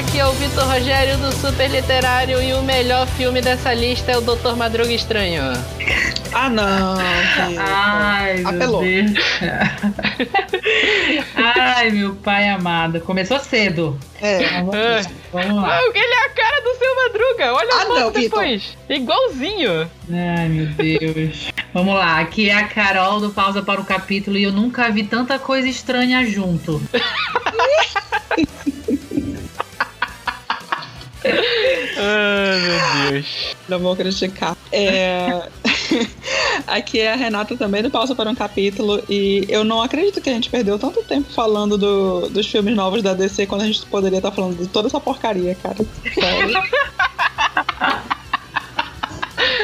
aqui é o Vitor Rogério do Super Literário e o melhor filme dessa lista é o Doutor Madruga Estranho. Ah, não. Ai, Apelou. meu Deus. Ai, meu pai amado. Começou cedo. É. Vamos, é. vamos lá. Ele é a cara do seu Madruga. Olha ah, a foto depois. Vitor. Igualzinho. Ai, meu Deus. vamos lá. Aqui é a Carol do Pausa para o Capítulo e eu nunca vi tanta coisa estranha junto. Ai, meu Deus. Não vou criticar. É... Aqui é a Renata também do Pausa para um Capítulo. E eu não acredito que a gente perdeu tanto tempo falando do, dos filmes novos da DC quando a gente poderia estar falando de toda essa porcaria, cara.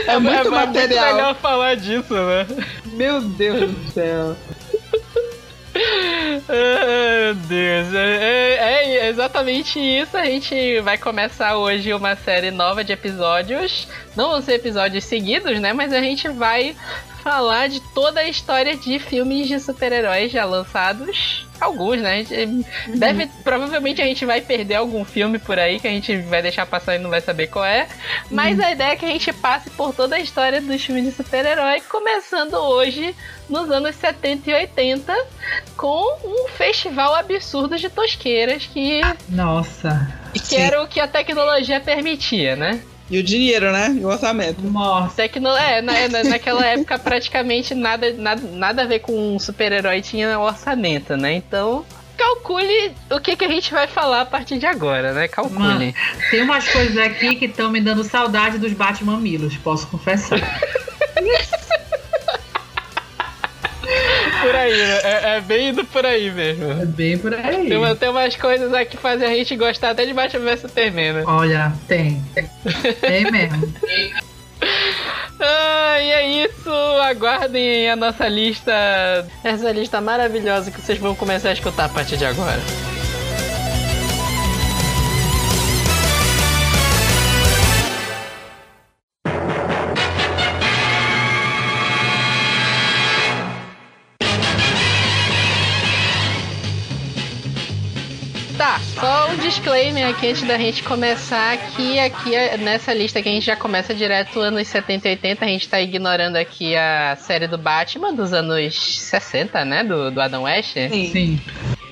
É, é muito é, material. É muito melhor falar disso, né? Meu Deus do céu. Meu Deus, é, é, é, exatamente isso. A gente vai começar hoje uma série nova de episódios. Não vão ser episódios seguidos, né? Mas a gente vai falar de toda a história de filmes de super-heróis já lançados. Alguns, né? Uhum. deve. Provavelmente a gente vai perder algum filme por aí que a gente vai deixar passar e não vai saber qual é. Mas uhum. a ideia é que a gente passe por toda a história dos filmes de super-herói, começando hoje nos anos 70 e 80, com um festival absurdo de tosqueiras que. Nossa! Que era o que a tecnologia permitia, né? E o dinheiro, né? E o orçamento. Nossa. Tecno... É, na, na, naquela época praticamente nada, nada, nada a ver com um super-herói tinha orçamento, né? Então, calcule o que, que a gente vai falar a partir de agora, né? Calcule. Mano, tem umas coisas aqui que estão me dando saudade dos Batman-milos, posso confessar. aí, né? É, é, bem indo por aí mesmo. É bem por aí. Tem, tem umas coisas aqui que fazem a gente gostar até de Batman vs Superman, né? Olha, tem. Tem mesmo. Ah, e é isso. Aguardem a nossa lista. Essa lista maravilhosa que vocês vão começar a escutar a partir de agora. Disclaimer aqui antes da gente começar aqui, aqui nessa lista que a gente já começa direto anos 70 e 80, a gente tá ignorando aqui a série do Batman dos anos 60, né, do, do Adam West. Sim. Sim.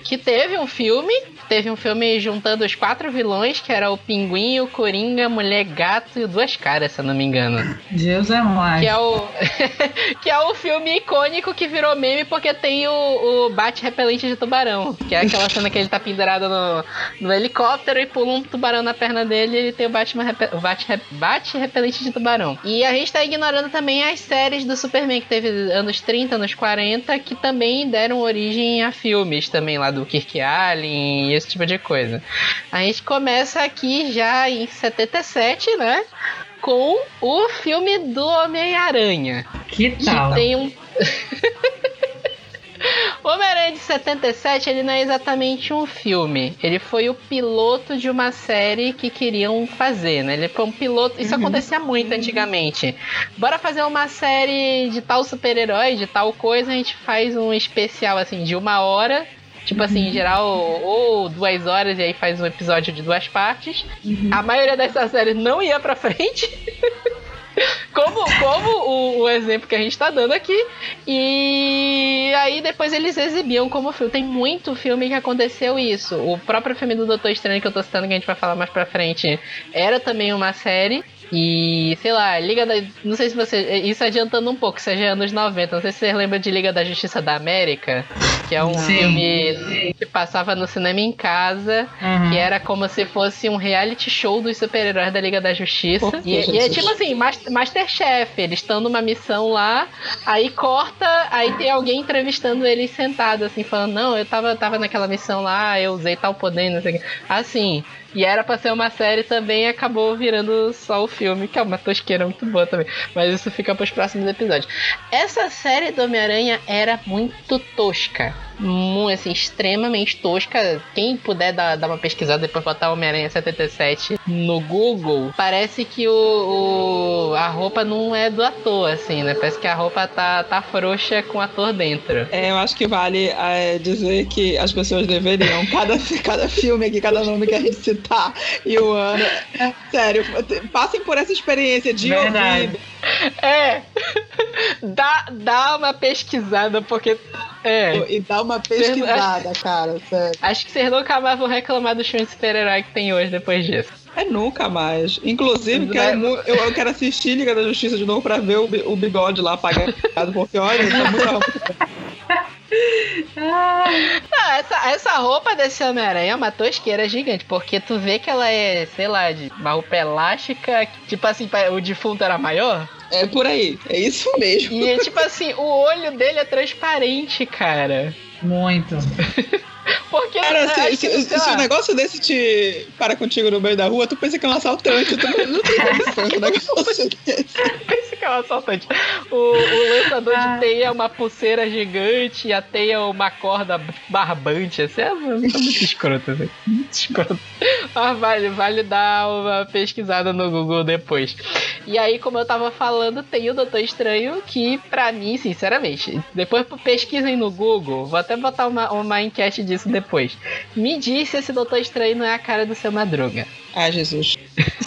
Que teve um filme teve um filme juntando os quatro vilões, que era o Pinguim, o Coringa, Mulher Gato e o Duas Caras, se eu não me engano. Deus é mais. Que é o, que é o filme icônico que virou meme porque tem o, o bate repelente de tubarão. Que é aquela cena que ele tá pendurado no, no helicóptero e pula um tubarão na perna dele e ele tem o bate, o bate, bate repelente de tubarão. E a gente tá ignorando também as séries do Superman, que teve anos 30, anos 40, que também deram origem a filmes também lá do Kirk Allen esse tipo de coisa. A gente começa aqui já em 77, né? Com o filme do Homem-Aranha. Que tal? Que tem um. Homem-Aranha de 77, ele não é exatamente um filme. Ele foi o piloto de uma série que queriam fazer, né? Ele foi um piloto. Isso uhum. acontecia muito antigamente. Bora fazer uma série de tal super-herói, de tal coisa, a gente faz um especial assim de uma hora Tipo assim, em geral, ou duas horas e aí faz um episódio de duas partes. Uhum. A maioria dessas séries não ia pra frente. como como o, o, exemplo que a gente tá dando aqui. E aí depois eles exibiam como filme. Tem muito filme que aconteceu isso. O próprio filme do Doutor Estranho que eu tô citando, que a gente vai falar mais pra frente, era também uma série. E, sei lá, Liga da. Não sei se você. Isso adiantando um pouco, seja anos 90. Não sei se você lembra de Liga da Justiça da América, que é um Sim. filme que passava no cinema em casa, uhum. que era como se fosse um reality show dos super-heróis da Liga da Justiça. Oh, e, e, é tipo assim, Masterchef. Eles estão numa missão lá, aí corta, aí tem alguém entrevistando eles sentado, assim, falando: Não, eu tava, tava naquela missão lá, eu usei tal poder, não sei o que. Assim. E era pra ser uma série também acabou virando só o filme, que é uma tosqueira muito boa também. Mas isso fica pros próximos episódios. Essa série do Homem-Aranha era muito tosca. Assim, extremamente tosca. Quem puder dar, dar uma pesquisada depois botar Homem-Aranha 77 no Google, parece que o, o, a roupa não é do ator, assim, né? Parece que a roupa tá, tá frouxa com o ator dentro. É, eu acho que vale é, dizer que as pessoas deveriam, cada, cada filme aqui, cada nome que a gente citar e o ano, sério, passem por essa experiência de Verdade. ouvir. É, dá, dá uma pesquisada, porque é. E dá uma pesquisada, acho, cara, sério. Acho que vocês nunca mais vão reclamar do filme de super-herói que tem hoje depois disso. É nunca mais. Inclusive, quero, eu, eu, quero assistir Liga da Justiça de novo pra ver o, o bigode lá apagado, porque olha, tá muito ah, essa, essa roupa desse Homem-Aranha é uma tosqueira gigante, porque tu vê que ela é, sei lá, de uma roupa elástica, tipo assim, o defunto era maior. É por aí, é isso mesmo. E tipo assim, o olho dele é transparente, cara. Muito. Porque Cara, se, se, se, se um negócio desse te para contigo no meio da rua, tu pensa que é um assaltante. Tu não, tem de um negócio desse. pensa que é um assaltante. O, o lançador ah. de teia é uma pulseira gigante e a teia é uma corda barbante. Assim, é muito, escroto. Assim. Muito escroto. Mas vale, vale dar uma pesquisada no Google depois. E aí, como eu tava falando, tem o Doutor Estranho que, pra mim, sinceramente, depois pesquisem no Google, vou até botar uma, uma enquete disso depois. Me diz se esse Doutor Estranho não é a cara do seu Madruga. Ah, Jesus.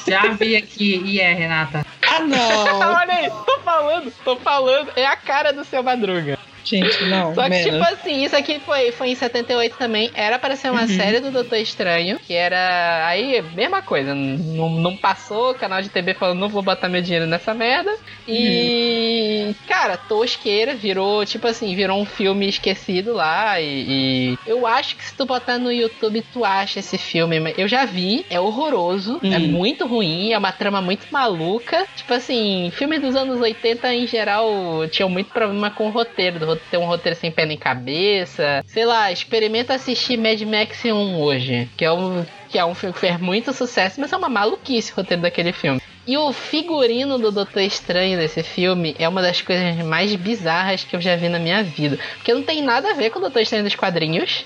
Já vi aqui e é, Renata. Ah, não! Olha aí, tô falando, tô falando, é a cara do seu Madruga. Gente, não. Só que, menos. tipo assim, isso aqui foi, foi em 78 também. Era para ser uma uhum. série do Doutor Estranho, que era. Aí, mesma coisa. Não, não passou, o canal de TV falando, não vou botar meu dinheiro nessa merda. E. Uhum. Cara, tosqueira, virou, tipo assim, virou um filme esquecido lá. E, e, eu acho que se tu botar no YouTube, tu acha esse filme. Eu já vi, é horroroso, é uhum. é muito ruim, é uma trama muito maluca. Tipo assim, filme dos anos 80 em geral tinham muito problema com o roteiro do ter um roteiro sem pé nem cabeça. Sei lá, experimenta assistir Mad Max 1 hoje, que é um, que é um filme que fez muito sucesso, mas é uma maluquice o roteiro daquele filme. E o figurino do Doutor Estranho desse filme é uma das coisas mais bizarras que eu já vi na minha vida. Porque não tem nada a ver com o Doutor Estranho dos quadrinhos.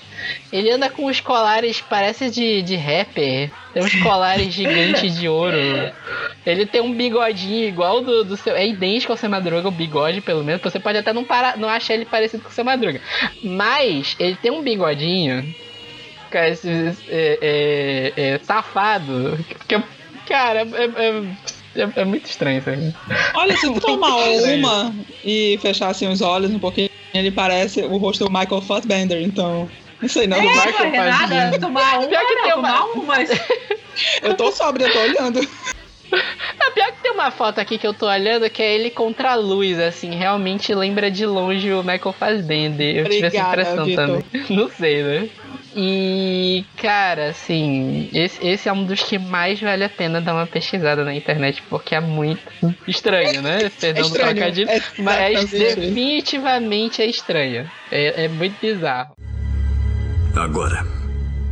Ele anda com os colares, parece de, de rapper. Tem uns colares gigantes de ouro. Ele tem um bigodinho igual do, do seu. É idêntico ao seu Madruga, o bigode, pelo menos. Você pode até não, para, não achar ele parecido com o seu Madruga. Mas ele tem um bigodinho. É, é, é, safado. Que, cara, é, é é, é muito estranho isso Olha, se tu tomar uma e fechar assim os olhos um pouquinho, ele parece o rosto do Michael Fassbender, então. Não sei não, é, do Michael Fassbender. tomar uma, pior que não, tem uma... uma mas... Eu tô sóbrio, eu tô olhando. É pior que tem uma foto aqui que eu tô olhando que é ele contra a luz, assim, realmente lembra de longe o Michael Fassbender. Eu Obrigada, tive essa impressão Victor. também. Não sei, né? E, cara, assim, esse, esse é um dos que mais vale a pena dar uma pesquisada na internet, porque é muito estranho, né? Perdão é do trocadilho. É, mas definitivamente é estranho. É, é muito bizarro. Agora,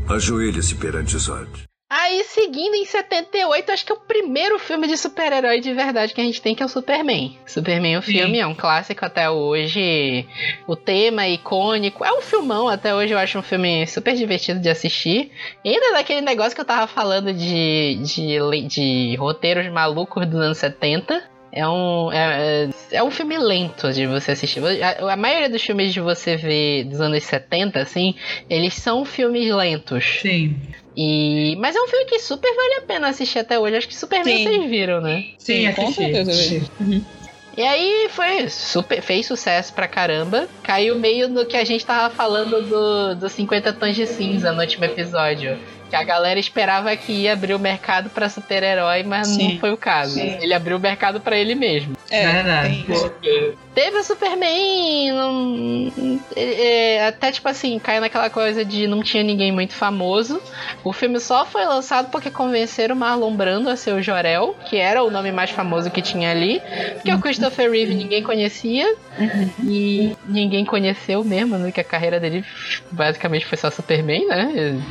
ajoelhe-se perante Zod. Aí, seguindo em 78, acho que é o primeiro filme de super-herói de verdade que a gente tem, que é o Superman. Superman, o filme, Sim. é um clássico até hoje. O tema é icônico. É um filmão até hoje, eu acho um filme super divertido de assistir. E ainda daquele negócio que eu tava falando de, de, de roteiros malucos dos anos 70. É um, é, é, é um filme lento de você assistir. A, a, maioria dos filmes de você ver dos anos 70, assim, eles são filmes lentos. Sim. E... Mas é um filme que super vale a pena assistir até hoje. Acho que Superman Sim. vocês viram, né? Sim, Sim com certeza. Uhum. E aí foi super, fez sucesso pra caramba. Caiu meio no que a gente tava falando do, do 50 tons de cinza no último episódio. Que a galera esperava que ia abrir o mercado para super-herói, mas Sim. não foi o caso. Sim. Ele abriu o mercado para ele mesmo. É, é verdade. Teve o Superman. Não, é, é, até tipo assim, caiu naquela coisa de não tinha ninguém muito famoso. O filme só foi lançado porque convenceram o Marlon Brando a ser o Jorel, que era o nome mais famoso que tinha ali. Porque o Christopher Reeve ninguém conhecia. Uhum. E ninguém conheceu mesmo, né? Que a carreira dele basicamente foi só Superman, né?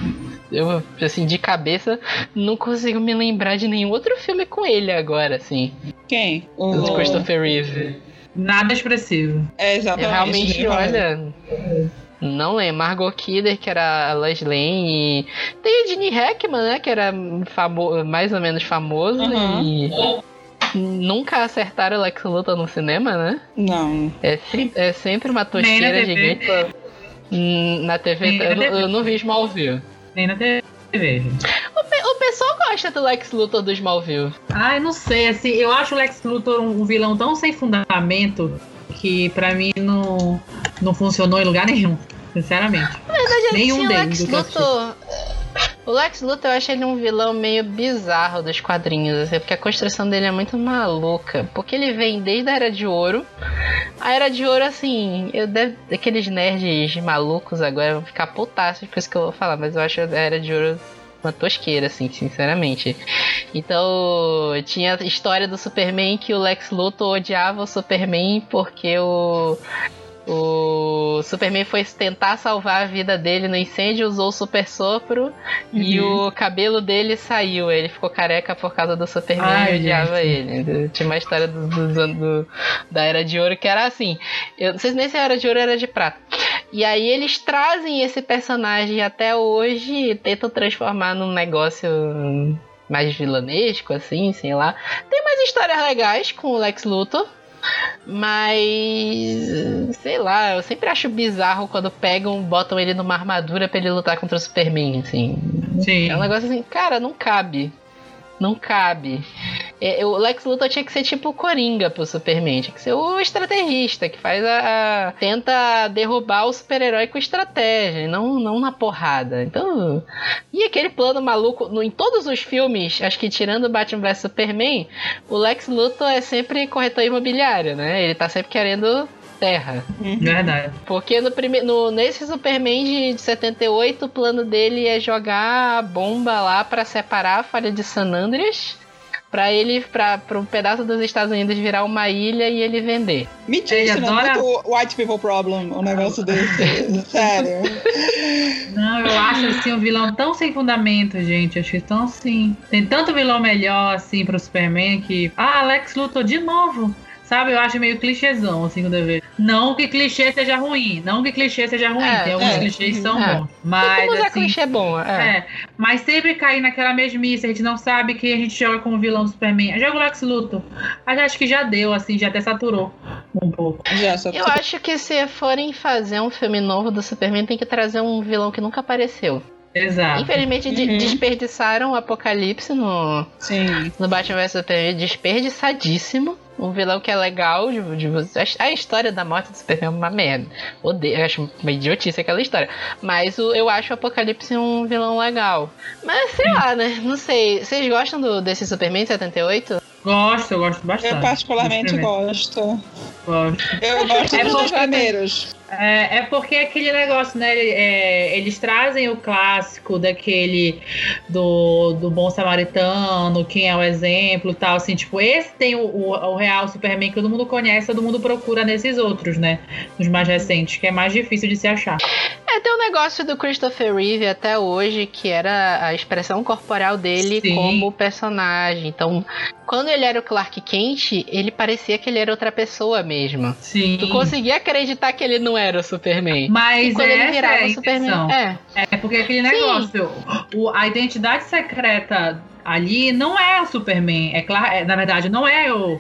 Eu, assim, de cabeça, não consigo me lembrar de nenhum outro filme com ele agora, assim. Quem? O Christopher Reeve. Nada expressivo. É, exatamente. Eu realmente, olha. Não lembro. Margot Kidder, que era a Lois Lane. E tem o Gene Hackman, né? Que era famo mais ou menos famoso. Uhum. E nunca acertaram o Lex Luthor no cinema, né? Não. É, se- é sempre uma tosqueira gigante. Hum, Na TV, Nem na eu, não- TV. eu não vi Smallville. Nem na TV. Gosta do Lex Luthor do Smallville. Ai, não sei, assim, eu acho o Lex Luthor um, vilão tão sem fundamento que pra mim não, não funcionou em lugar nenhum, sinceramente. Nenhum Sim, o deles. Lex eu. Luthor. O Lex Luthor eu acho ele um vilão meio bizarro dos quadrinhos, assim, porque a construção dele é muito maluca. Porque ele vem desde a Era de Ouro. A Era de Ouro, assim, eu deve, aqueles nerds malucos agora vão ficar putaços com isso que eu vou falar, mas eu acho a Era de Ouro uma tosqueira, assim, sinceramente. Então, tinha a história do Superman que o Lex Luthor odiava o Superman porque o o Superman foi tentar salvar a vida dele no incêndio, usou o super sopro e o cabelo dele saiu. Ele ficou careca por causa do Superman Ai, e odiava ele. Tinha uma história do, do- do- da Era de Ouro que era assim. Eu não sei se nesse Era de Ouro era de prata. E aí eles trazem esse personagem até hoje e tentam transformar num negócio mais vilanesco, assim, sei lá. Tem mais histórias legais com o Lex Luthor. Mas. Sei lá, eu sempre acho bizarro quando pegam, botam ele numa armadura pra ele lutar contra o Superman, assim. Sim. É um negócio assim, cara, não cabe. Não cabe. É, o Lex Luthor tinha que ser tipo o Coringa pro Superman. Tinha que ser o estrategista que faz a. a- tenta derrubar o super-herói com estratégia, e não, não na porrada. Então. E aquele plano maluco. no- em todos os filmes, acho que tirando Batman vs Superman, o Lex Luthor é sempre corretor imobiliário, né? Ele tá sempre querendo terra. Verdade. Porque no prime... no, nesse Superman de, de 78, o plano dele é jogar a bomba lá pra separar a falha de San Andreas. Pra ele, pra, pra um pedaço dos Estados Unidos virar uma ilha e ele vender. Mentira, Ele isso não é adora- muito white people problem, um negócio desse. Sério. Não, eu acho assim um vilão tão sem fundamento, gente. Acho que tão assim. Tem tanto vilão melhor assim pro Superman que. Ah, Lex Luthor de novo. Sabe, eu acho meio clichêzão, assim, quando eu vejo. Não que clichê seja ruim. Não que clichê seja ruim. É, Tem alguns é. clichês que são É. bons. Mas, como usar assim. clichê bom, é. É, mas sempre cair naquela mesmice, a gente não sabe que a gente joga como vilão do Superman. Joga o Lex Luthor. Mas acho que já deu, assim, já até saturou um pouco. Eu acho que se forem fazer um filme novo do Superman, tem que trazer um vilão que nunca apareceu. Exato. Infelizmente, de- Uhum. desperdiçaram o Apocalipse no, Sim. no Batman vs Superman, desperdiçadíssimo. Um vilão que é legal de, de a história da morte do Superman é uma merda. Odeio, eu acho uma idiotice aquela história. Mas o- eu acho o Apocalipse um vilão legal. Mas sei lá, né? Não sei. Vocês gostam do, desse Superman 78? Gosto, eu gosto bastante. Eu particularmente gosto. Gosto. Eu gosto É dos dois porque- primeiros. É, é porque é aquele negócio, né? é, eles trazem o clássico daquele do, do bom samaritano, quem é o exemplo e tal. Assim, tipo, esse tem o, o, o real Superman que todo mundo conhece, todo mundo procura nesses outros, né? Nos mais recentes, que é mais difícil de se achar. É, tem um negócio do Christopher Reeve até hoje, que era a expressão corporal dele Sim. como personagem. Então, quando ele era o Clark Kent, ele parecia que ele era outra pessoa mesmo. Sim. Tu conseguia acreditar que ele não era o Superman. Mas e quando ele essa virava é o Superman. É. É porque aquele negócio, o- a identidade secreta ali não é o Superman, é claro, na verdade não é o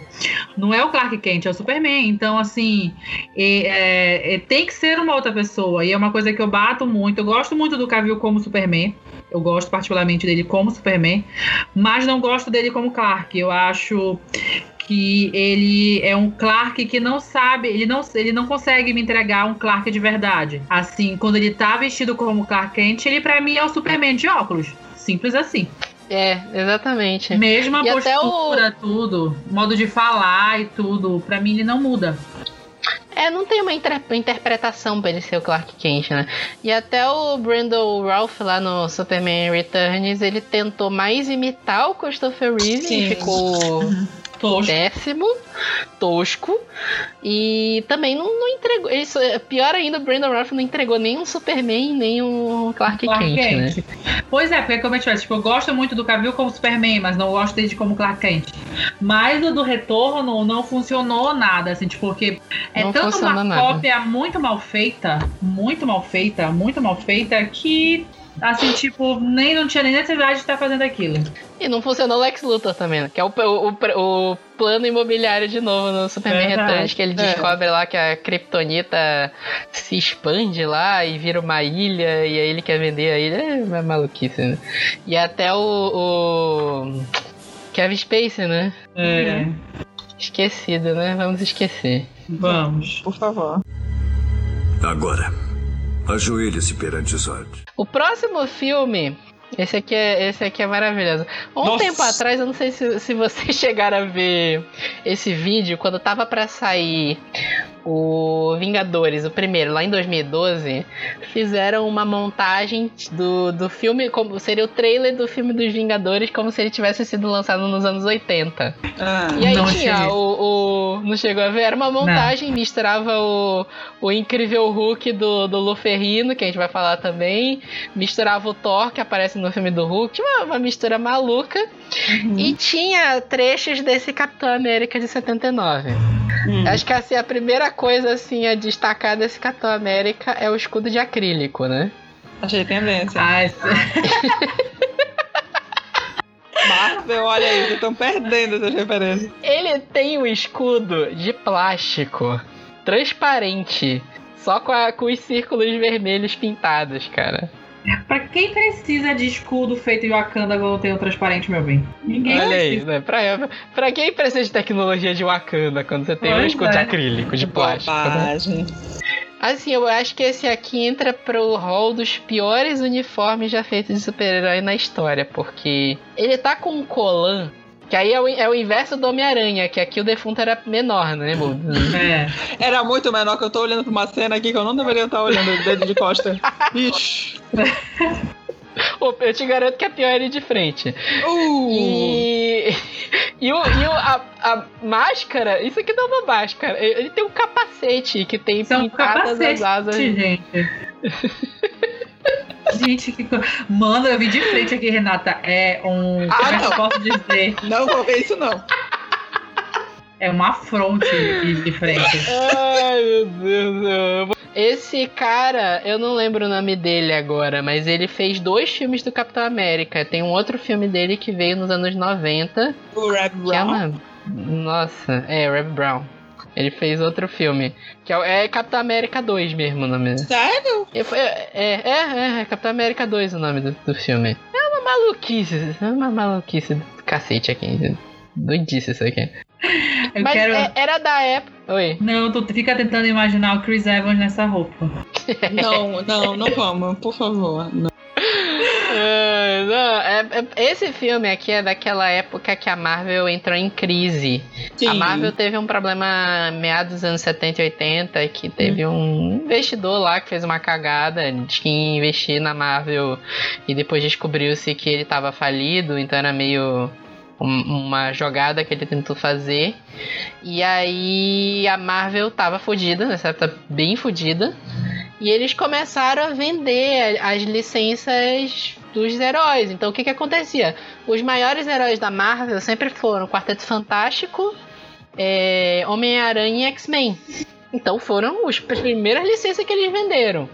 não é o Clark Kent, é o Superman. Então assim, é- é- é- tem que ser uma outra pessoa e é uma coisa que eu bato muito. Eu gosto muito do Cavill como Superman. Eu gosto particularmente dele como Superman, mas não gosto dele como Clark. Eu acho que ele é um Clark que não sabe, ele não, ele não consegue me entregar um Clark de verdade. Assim, quando ele tá vestido como Clark Kent, ele pra mim é o Superman de óculos. Simples assim. É, exatamente. Mesma E até postura, tudo, modo de falar e tudo, pra mim ele não muda. É, não tem uma inter- interpretação pra ele ser o Clark Kent, né? E até o Brandon Ralph lá no Superman Returns, ele tentou mais imitar o Christopher Reeve Sim. e ficou Tosco. péssimo, tosco. E também não, não entregou. Isso, é pior ainda, o Brandon Routh não entregou nem um Superman, nem um Clark, Clark Kent, Kent. né? Pois é, porque como eu te falei, tipo, eu gosto muito do Cavill como Superman, mas não gosto dele como Clark Kent. Mas o do retorno não funcionou nada, assim, tipo, porque é Não tanto uma nada. cópia muito mal feita, muito mal feita, muito mal feita, que assim, tipo, nem não tinha nem necessidade de estar fazendo aquilo. E não funcionou o Lex Luthor também, né? Que é o, o, o- o plano imobiliário de novo no Superman Verdade. Returns, que ele É. descobre lá que a Kryptonita se expande lá e vira uma ilha, e aí ele quer vender a ilha. É uma maluquice, né? E até o, o Kevin Spacey, né? É, Esquecido, né? Vamos esquecer. vamos. Por favor. Agora, ajoelhe-se perante Zod. O próximo filme. Esse aqui é, esse aqui é maravilhoso. Um Nossa. tempo atrás, eu não sei se, se vocês chegaram a ver esse vídeo, quando tava pra sair o Vingadores, o primeiro, lá em 2012, fizeram uma montagem do, do filme, como seria o trailer do filme dos Vingadores, como se ele tivesse sido lançado nos anos 80. Ah, E aí Não tinha o, o- Não chegou a ver? Era uma montagem, misturava o, o incrível Hulk do, do Luferrino, que a gente vai falar também. Misturava o Thor, que aparece no filme do Hulk. Uma, uma mistura maluca. E tinha trechos desse Capitão América de 79. hum. Acho que assim, a primeira coisa assim a destacar desse Capitão América é o escudo de acrílico, né? Achei tendência. Ah, esse- Marvel, olha aí, vocês estão perdendo essas referências. Ele tem um escudo de plástico transparente, só com, a- com os círculos vermelhos pintados, cara. Pra quem precisa de escudo feito em Wakanda quando tem o transparente, meu bem? Ninguém Olha aí, precisa. né? Pra, pra quem precisa de tecnologia de Wakanda quando você tem um Pois escudo de é. acrílico, de plástico? né? Assim, eu acho que esse aqui entra pro hall dos piores uniformes já feitos de super-herói na história, porque ele tá com um colan. Que aí é o, é o inverso do Homem-Aranha, que aqui o defunto era menor, né? É. Era muito menor que eu tô olhando pra uma cena aqui que eu não deveria estar olhando o dedo de costa. Ixi. Eu te garanto que é pior ele de frente. Uh. E, e, o, e o- a, a máscara, isso aqui não é uma máscara. Ele tem um capacete que tem Isso é pintadas capacete, as asas. gente. gente, que coisa. Mano, eu vi de frente aqui, Renata. É um. Ah, como é não. posso dizer? Não vou ver isso, não. É uma fronte aqui de frente. Ai, meu Deus, eu amo. Esse cara, eu não lembro o nome dele agora, mas ele fez dois filmes do Capitão América. Tem um outro filme dele que veio nos anos 90, O Rap que é Brown. uma... Nossa, é, Reb Brown. Ele fez outro filme, que é, é Capitão América 2 mesmo o nome. Sério? É, é, é, é, é Capitão América 2 o nome do, do filme. É uma maluquice, é uma maluquice do cacete aqui. Doidice isso aqui. Eu Mas quero. é- era da época. Oi. Não, tu fica tentando imaginar o Chris Evans nessa roupa. Não, não, não vamos, por favor. Não. Ah, não, é- é- esse filme aqui é daquela época que a Marvel entrou em crise. Sim. A Marvel teve um problema meados dos anos 70 e 80 que teve um investidor lá que fez uma cagada de que investir na Marvel e depois descobriu-se que ele estava falido, então era meio um- uma jogada que ele tentou fazer. E aí a Marvel tava fodida, nessa época bem fodida. E eles começaram a vender as licenças dos heróis. Então o que que acontecia? Os maiores heróis da Marvel sempre foram Quarteto Fantástico, é, Homem-Aranha e X-Men. Então foram as primeiras licenças que eles venderam.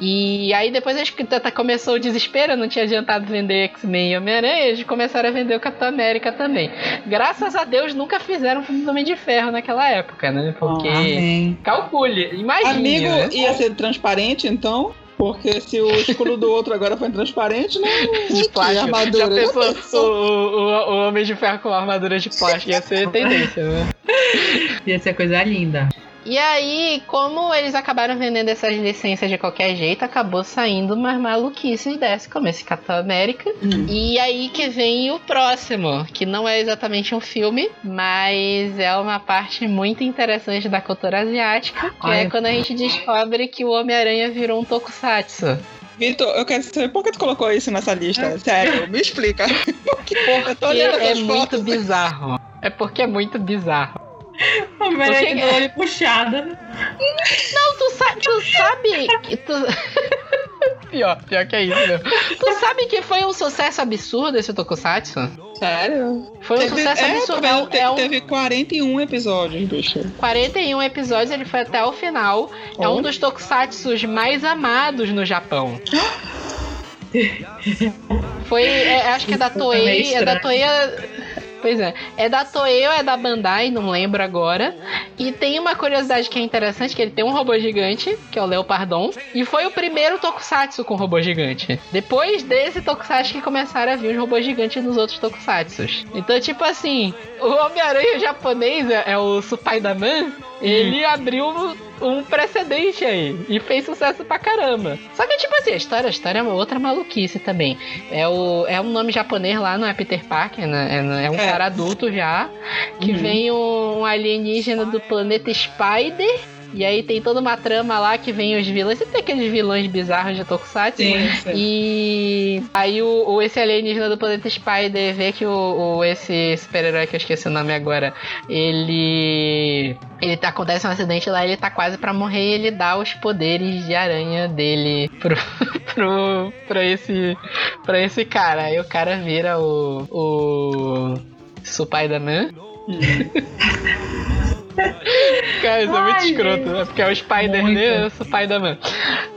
E aí depois acho que começou o desespero, não tinha adiantado vender X-Men e Homem-Aranha, eles começaram a vender o Capitão América também. Graças a Deus nunca fizeram um filme do Homem de Ferro naquela época, né? Porque. Amém. Calcule, imagine. Amigo, né? ia ser transparente, então? Porque se o escudo do outro agora foi transparente, não. de plástico. armadura. Já pensou Já pensou? o, o, o Homem de Ferro com armadura de plástico? Ia ser tendência, né? Ia ser coisa linda. E aí, como eles acabaram vendendo essas licenças de qualquer jeito, acabou saindo umas maluquices dessa, como esse Capitão América. Hum. E aí que vem o próximo, que não é exatamente um filme, mas é uma parte muito interessante da cultura asiática, que Ai. é quando a gente descobre que o Homem-Aranha virou um tokusatsu. Vitor, eu quero saber por que tu colocou isso nessa lista. Sério, me explica. Porque eu tô olhando é essas muito bizarro. É porque é muito bizarro. Homem-Aranha de olho puxado. Não, tu, sa tu sabe que tu... pior, pior que é isso, meu. Tu sabe que foi um sucesso absurdo esse Tokusatsu? Sério? Foi um Teve- sucesso é, absurdo. É vendo? um, Te- é um Teve 41 episódios, bicho. 41 episódios, ele foi até o final. É um dos tokusatsus mais amados no Japão. Foi, é, acho que é da é Toei, é da. Toei. Pois é, é da Toei ou é da Bandai, não lembro agora. E tem uma curiosidade que é interessante, que ele tem um robô gigante, que é o Leopardon, e foi o primeiro tokusatsu com robô gigante. Depois desse tokusatsu que começaram a vir os robôs gigantes nos outros tokusatsus. Então, tipo assim, o Homem-Aranha japonês é, é o Supaidaman, ele abriu um precedente aí e fez sucesso pra caramba. Só que, tipo assim, a história, a história é uma outra maluquice também. É, o, é um nome japonês lá, não é Peter Parker, né? É, é um É. cara adulto já, que Uhum. vem um alienígena do planeta Spider. E aí tem toda uma trama lá que vem os vilões. Sempre tem aqueles vilões bizarros de Tokusatsu. Sim, sim. E aí o, o- esse alienígena do planeta Spider vê que o, o- esse super-herói que eu esqueci o nome agora, ele ele tá, acontece um acidente lá, ele tá quase pra morrer, e ele dá os poderes de aranha dele pro pro pra esse para esse cara. Aí o cara vira o o Spider-Man. Cara, isso é muito Ai, escroto, né? Porque é o Spider-Man Muito. e o Spider-Man.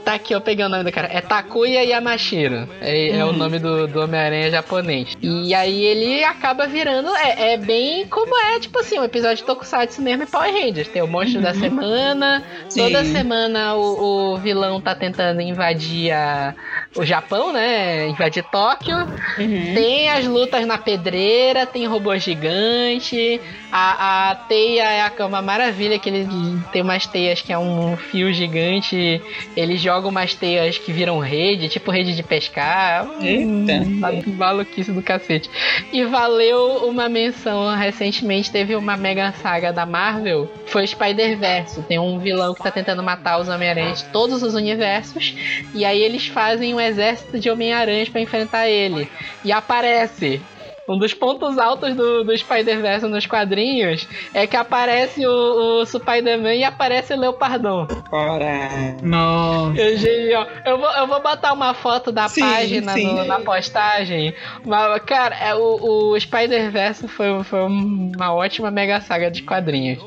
Tá aqui, eu peguei o nome do cara. É Takuya Yamashiro. É, é o Uhum. nome do, do Homem-Aranha japonês. E aí ele acaba virando. É, é bem como é, tipo assim, um episódio de Tokusatsu mesmo e Power Rangers. Tem o monstro da semana. Sim. Toda semana o, o vilão tá tentando invadir a- o Japão, né? Invadir Tóquio. Uhum. Tem as lutas na pedreira, tem robô gigante. A, a teia é a- uma maravilha, que ele tem umas teias que é um fio gigante. Ele joga umas teias que viram rede, tipo rede de pescar. Eita. Uma maluquice do cacete. E valeu uma menção recentemente, teve uma mega saga da Marvel, foi Spider-Verse. Tem um vilão que tá tentando matar os Homem-Aranhas de todos os universos. E aí eles fazem um exército de Homem-Aranhas pra enfrentar ele. E aparece. Um dos pontos altos do, do Spider-Verse nos quadrinhos é que aparece o, o Spider-Man e aparece o Leopardon. Bora. Nossa. Eu, genial. eu, vou, eu vou botar uma foto da Sim, página sim. no- na postagem. Mas, cara, é, o, o Spider-Verse foi, foi uma ótima mega saga de quadrinhos.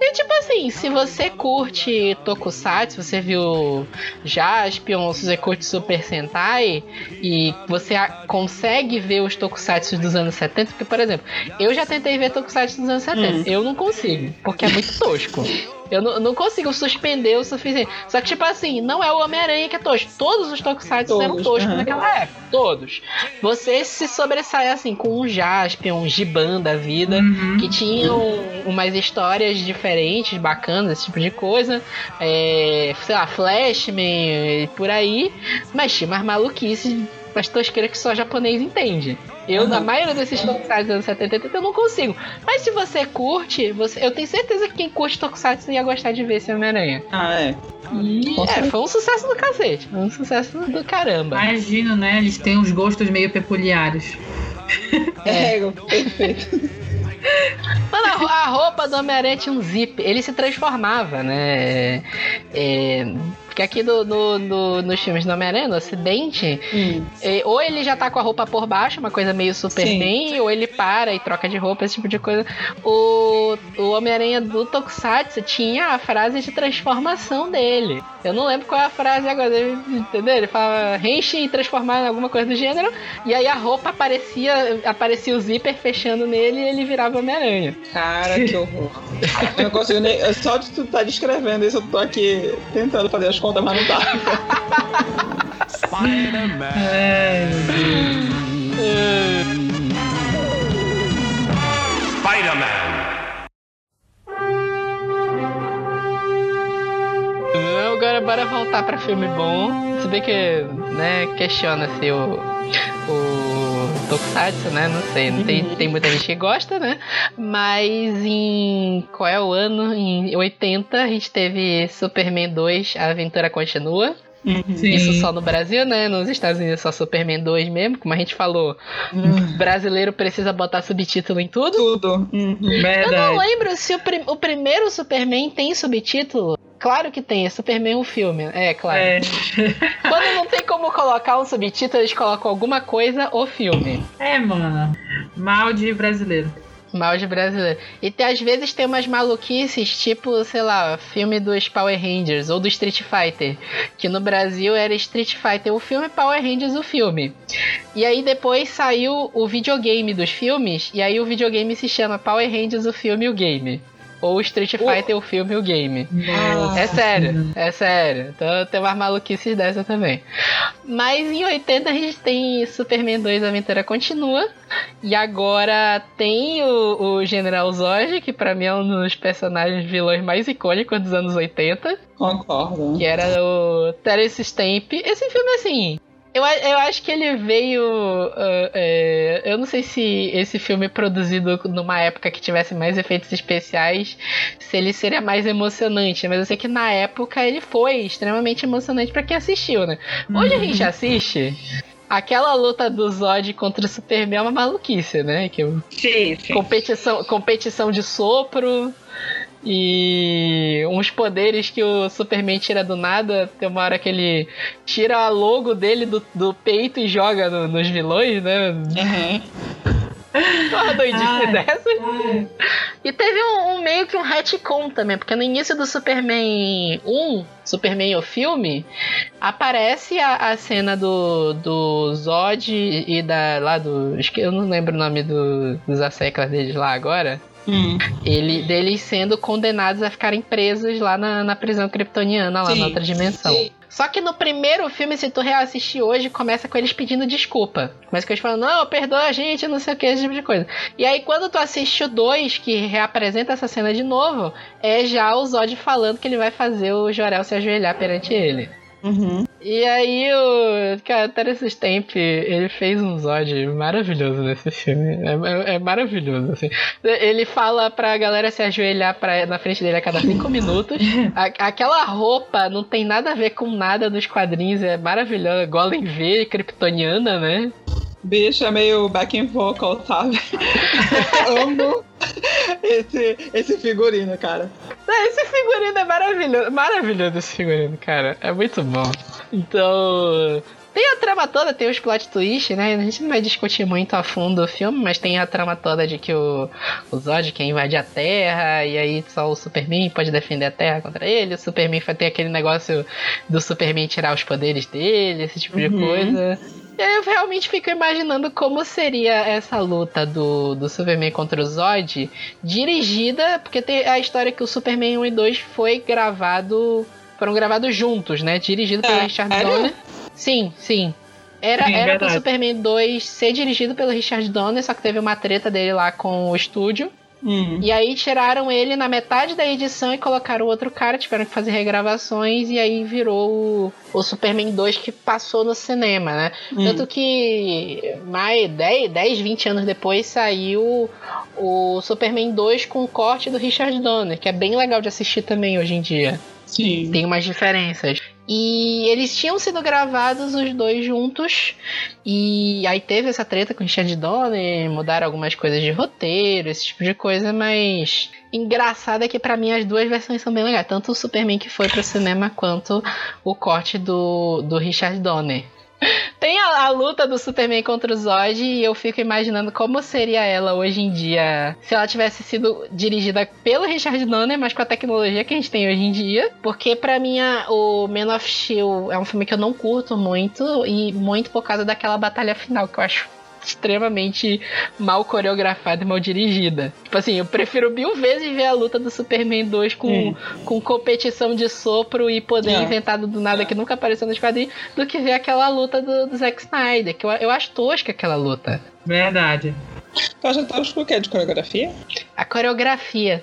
E tipo assim, se você curte Tokusatsu, você viu Jaspion, se você curte Super Sentai e você consegue ver os Tokusatsu dos anos 70, porque, por exemplo, eu já tentei ver Tokusatsu dos anos 70, Hum. eu não consigo, porque é muito tosco. Eu não, não consigo suspender o suficiente. Só que, tipo assim, não é o Homem-Aranha que é tosco. Todos os Tokusatsu eram toscos aham. naquela época. Todos. Você se sobressai, assim, com um Jaspion, um Giban da vida, Uhum. que tinham umas histórias diferentes, bacanas, esse tipo de coisa. É, sei lá, Flashman e por aí. Mas tinha umas maluquices, umas tosqueiras que só japonês entende. Eu, na maioria desses tokusatsu dos anos 70 e 80, eu não consigo. Mas se você curte, você, eu tenho certeza que quem curte tokusatsu ia gostar de ver esse Homem-Aranha. Ah, é. E é, foi um sucesso do cacete. Foi um sucesso do caramba. Imagino, né? Eles têm uns gostos meio peculiares. É, perfeito. Mano, a roupa do Homem-Aranha tinha um zip. Ele se transformava, né? É, porque aqui do, no- no- nos filmes do Homem-Aranha, no Ocidente, Hum. é, ou ele já tá com a roupa por baixo, uma coisa meio Superman, ou ele para e troca de roupa, esse tipo de coisa. O, o Homem-Aranha do Tokusatsu tinha a frase de transformação dele. Eu não lembro qual é a frase agora, entendeu? Ele fala reenche e transformar em alguma coisa do gênero, e aí a roupa aparecia, aparecia o zíper fechando nele e ele virava Homem-Aranha. Cara, que horror. Eu não consigo nem. Só de tu tá descrevendo isso, eu tô aqui tentando fazer as contas, mas não dá. Spider-Man. É. Spider-Man. Agora bora voltar pra filme bom. Se bem que, né, questiona-se o, o Tokusatsu, né? Não sei, não tem, tem muita gente que gosta, né? Mas em qual é o ano? Em 80 a gente teve Superman 2, A Aventura Continua. Uhum. Isso só no Brasil, né? Nos Estados Unidos é só Superman 2 mesmo, como a gente falou. Brasileiro precisa botar subtítulo em tudo. Tudo. Uhum. Eu não lembro se o, prim- o primeiro Superman tem subtítulo. Claro que tem, é Superman o filme. É, claro. É. Quando não tem como colocar um subtítulo, eles colocam alguma coisa ou filme. é, mano. Mal de brasileiro. Mal de brasileiro. E tem, às vezes tem umas maluquices, tipo, sei lá, filme dos Power Rangers ou do Street Fighter. Que no Brasil era Street Fighter o filme, Power Rangers o filme. E aí depois saiu o videogame dos filmes, e aí o videogame se chama Power Rangers o filme e o game. Ou Street Fighter o filme e o game. Nossa. É sério, é sério. Então tem umas maluquices dessa também. Mas em 80 a gente tem Superman 2 A Aventura Continua. E agora tem o, o General Zod, que pra mim é um dos personagens vilões mais icônicos dos anos 80. Concordo. Que era o Terence Stamp. Esse filme, assim. Eu, eu acho que ele veio. ah, é, eu não sei se esse filme produzido numa época que tivesse mais efeitos especiais, se ele seria mais emocionante. Mas eu sei que na época ele foi extremamente emocionante pra quem assistiu, né? Hoje a gente assiste. Aquela luta do Zod contra o Superman é uma maluquice, né? Que Sim, sim. competição, competição de sopro e uns poderes que o Superman tira do nada. Tem uma hora que ele tira a logo dele do, do peito e joga no- nos vilões, né? Uhum. Uma doidice Ai. dessa. E teve um, um meio que um retcon também, porque no início do Superman 1, Superman o filme, aparece a, a cena do, do Zod e da lá do. Eu não lembro o nome do, dos asseclas deles lá agora. Hum. Ele, deles sendo condenados a ficarem presos lá na, na prisão kryptoniana, lá Sim. na outra dimensão. Sim. Só que no primeiro filme, se tu reassistir hoje, começa com eles pedindo desculpa. Começa com eles falando, não, perdoa a gente, não sei o que, esse tipo de coisa. E aí, quando tu assiste o 2, que reapresenta essa cena de novo, é já o Zod falando que ele vai fazer o Jorel se ajoelhar perante ele. Uhum. E aí o. Cara, Terence Stamp, ele fez um Zod maravilhoso nesse filme. É, é- é maravilhoso, assim. Ele fala pra galera se ajoelhar pra, na frente dele a cada cinco minutos. A- aquela roupa não tem nada a ver com nada dos quadrinhos, é maravilhosa. Golem V, kryptoniana, né? Bicho, é meio backing vocal, sabe? Amo esse, esse figurino, cara. Esse figurino é maravilhoso. Maravilhoso esse figurino, cara. É muito bom. Então. Tem a trama toda, tem os plot twist, né? A gente não vai discutir muito a fundo o filme, mas tem a trama toda de que o, o Zod quer invadir a Terra, e aí só o Superman pode defender a Terra contra ele. O Superman vai ter aquele negócio do Superman tirar os poderes dele, esse tipo de Uhum. coisa. E aí eu realmente fico imaginando como seria essa luta do, do Superman contra o Zod, dirigida, porque tem a história que o Superman 1 e 2 foi gravado, foram gravados juntos, né? Dirigido pelo É, Richard? Donner. Sim, sim. Era, Sim, era pro. Superman 2 ser dirigido pelo Richard Donner, só que teve uma treta dele lá com o estúdio. Hum. E aí tiraram ele na metade da edição e colocaram outro cara, tiveram que fazer regravações e aí virou o, o Superman 2 que passou no cinema, né? Hum. Tanto que mais 10, 10, 20 anos depois saiu o Superman 2 com o corte do Richard Donner, que é bem legal de assistir também hoje em dia. Sim. Tem umas diferenças. E eles tinham sido gravados os dois juntos. E aí teve essa treta com o Richard Donner, mudaram algumas coisas de roteiro, esse tipo de coisa, mas engraçado é que pra mim as duas versões são bem legais, tanto o Superman que foi pro cinema quanto o corte do, do Richard Donner. Tem a, a luta do Superman contra o Zod e eu fico imaginando como seria ela hoje em dia se ela tivesse sido dirigida pelo Richard Donner, mas com a tecnologia que a gente tem hoje em dia. Porque pra mim a- o Man of Steel é um filme que eu não curto muito e muito por causa daquela batalha final que eu acho extremamente mal coreografada e mal dirigida. Tipo assim, eu prefiro mil vezes ver a luta do Superman 2 com, Hum. com competição de sopro e poder É. inventado do nada que nunca apareceu nos quadrinhos, do que ver aquela luta do, do Zack Snyder, que eu, eu acho tosca aquela luta. Verdade. Tu acha tosco o quê? De coreografia? A coreografia.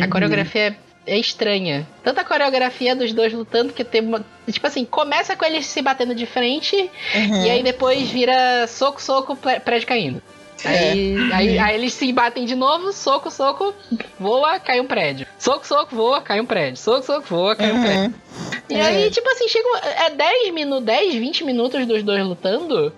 A coreografia é, é estranha. Tanto a coreografia dos dois lutando, que tem uma. Tipo assim, começa com eles se batendo de frente, Uhum. e aí depois vira soco, soco, pré- prédio caindo. Aí, aí, aí eles se batem de novo, soco, soco, voa, cai um prédio. Soco, soco, voa, cai um prédio. Soco, soco, voa, cai um prédio. Uhum. E É. aí, tipo assim, chega. É 10 minutos, 10, 20 minutos dos dois lutando.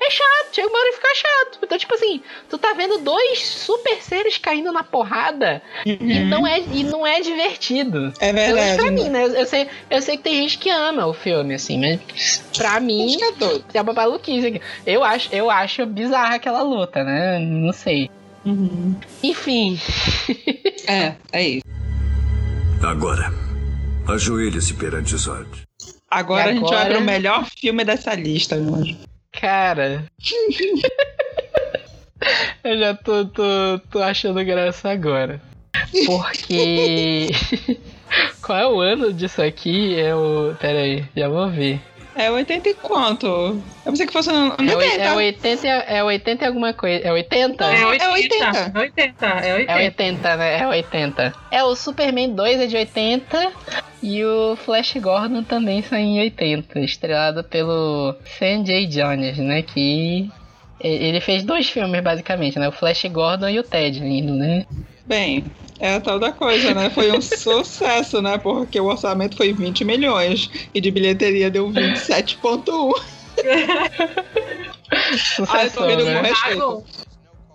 É chato, chega uma hora e fica chato. Então, tipo assim, tu tá vendo dois super seres caindo na porrada e, não é, e não é divertido. É Pelo menos verdade. pra mim, né? Eu, eu sei, eu sei que tem gente que ama o filme, assim, mas pra mim é doido. é uma maluquice. aqui. Eu acho, eu acho bizarra aquela luta, né? Não sei. Uhum. Enfim. É, é isso. Agora, ajoelhe-se perante Zod. Agora, E a gente vai agora? pro melhor filme dessa lista, meu anjo. Cara. eu já tô, tô, tô achando graça agora. Porque. Qual é o ano disso aqui? É o. Pera aí, já vou ver. É 80 e quanto? Eu pensei que fosse no É, oi- 80. é 80, é 80 e alguma coisa. É 80? É 80. É 80. É 80. É 80. É 80, né? É 80. É, o Superman 2 é de 80 e o Flash Gordon também sai em 80, estrelado pelo Sanjay Jones, né? Que ele fez dois filmes basicamente, né? O Flash Gordon e o Ted lindo, né? Bem, é a tal da coisa, né? Foi um sucesso, né? Porque o orçamento foi 20 milhões e de bilheteria deu 27,1. Ah, eu tô né? Pagou.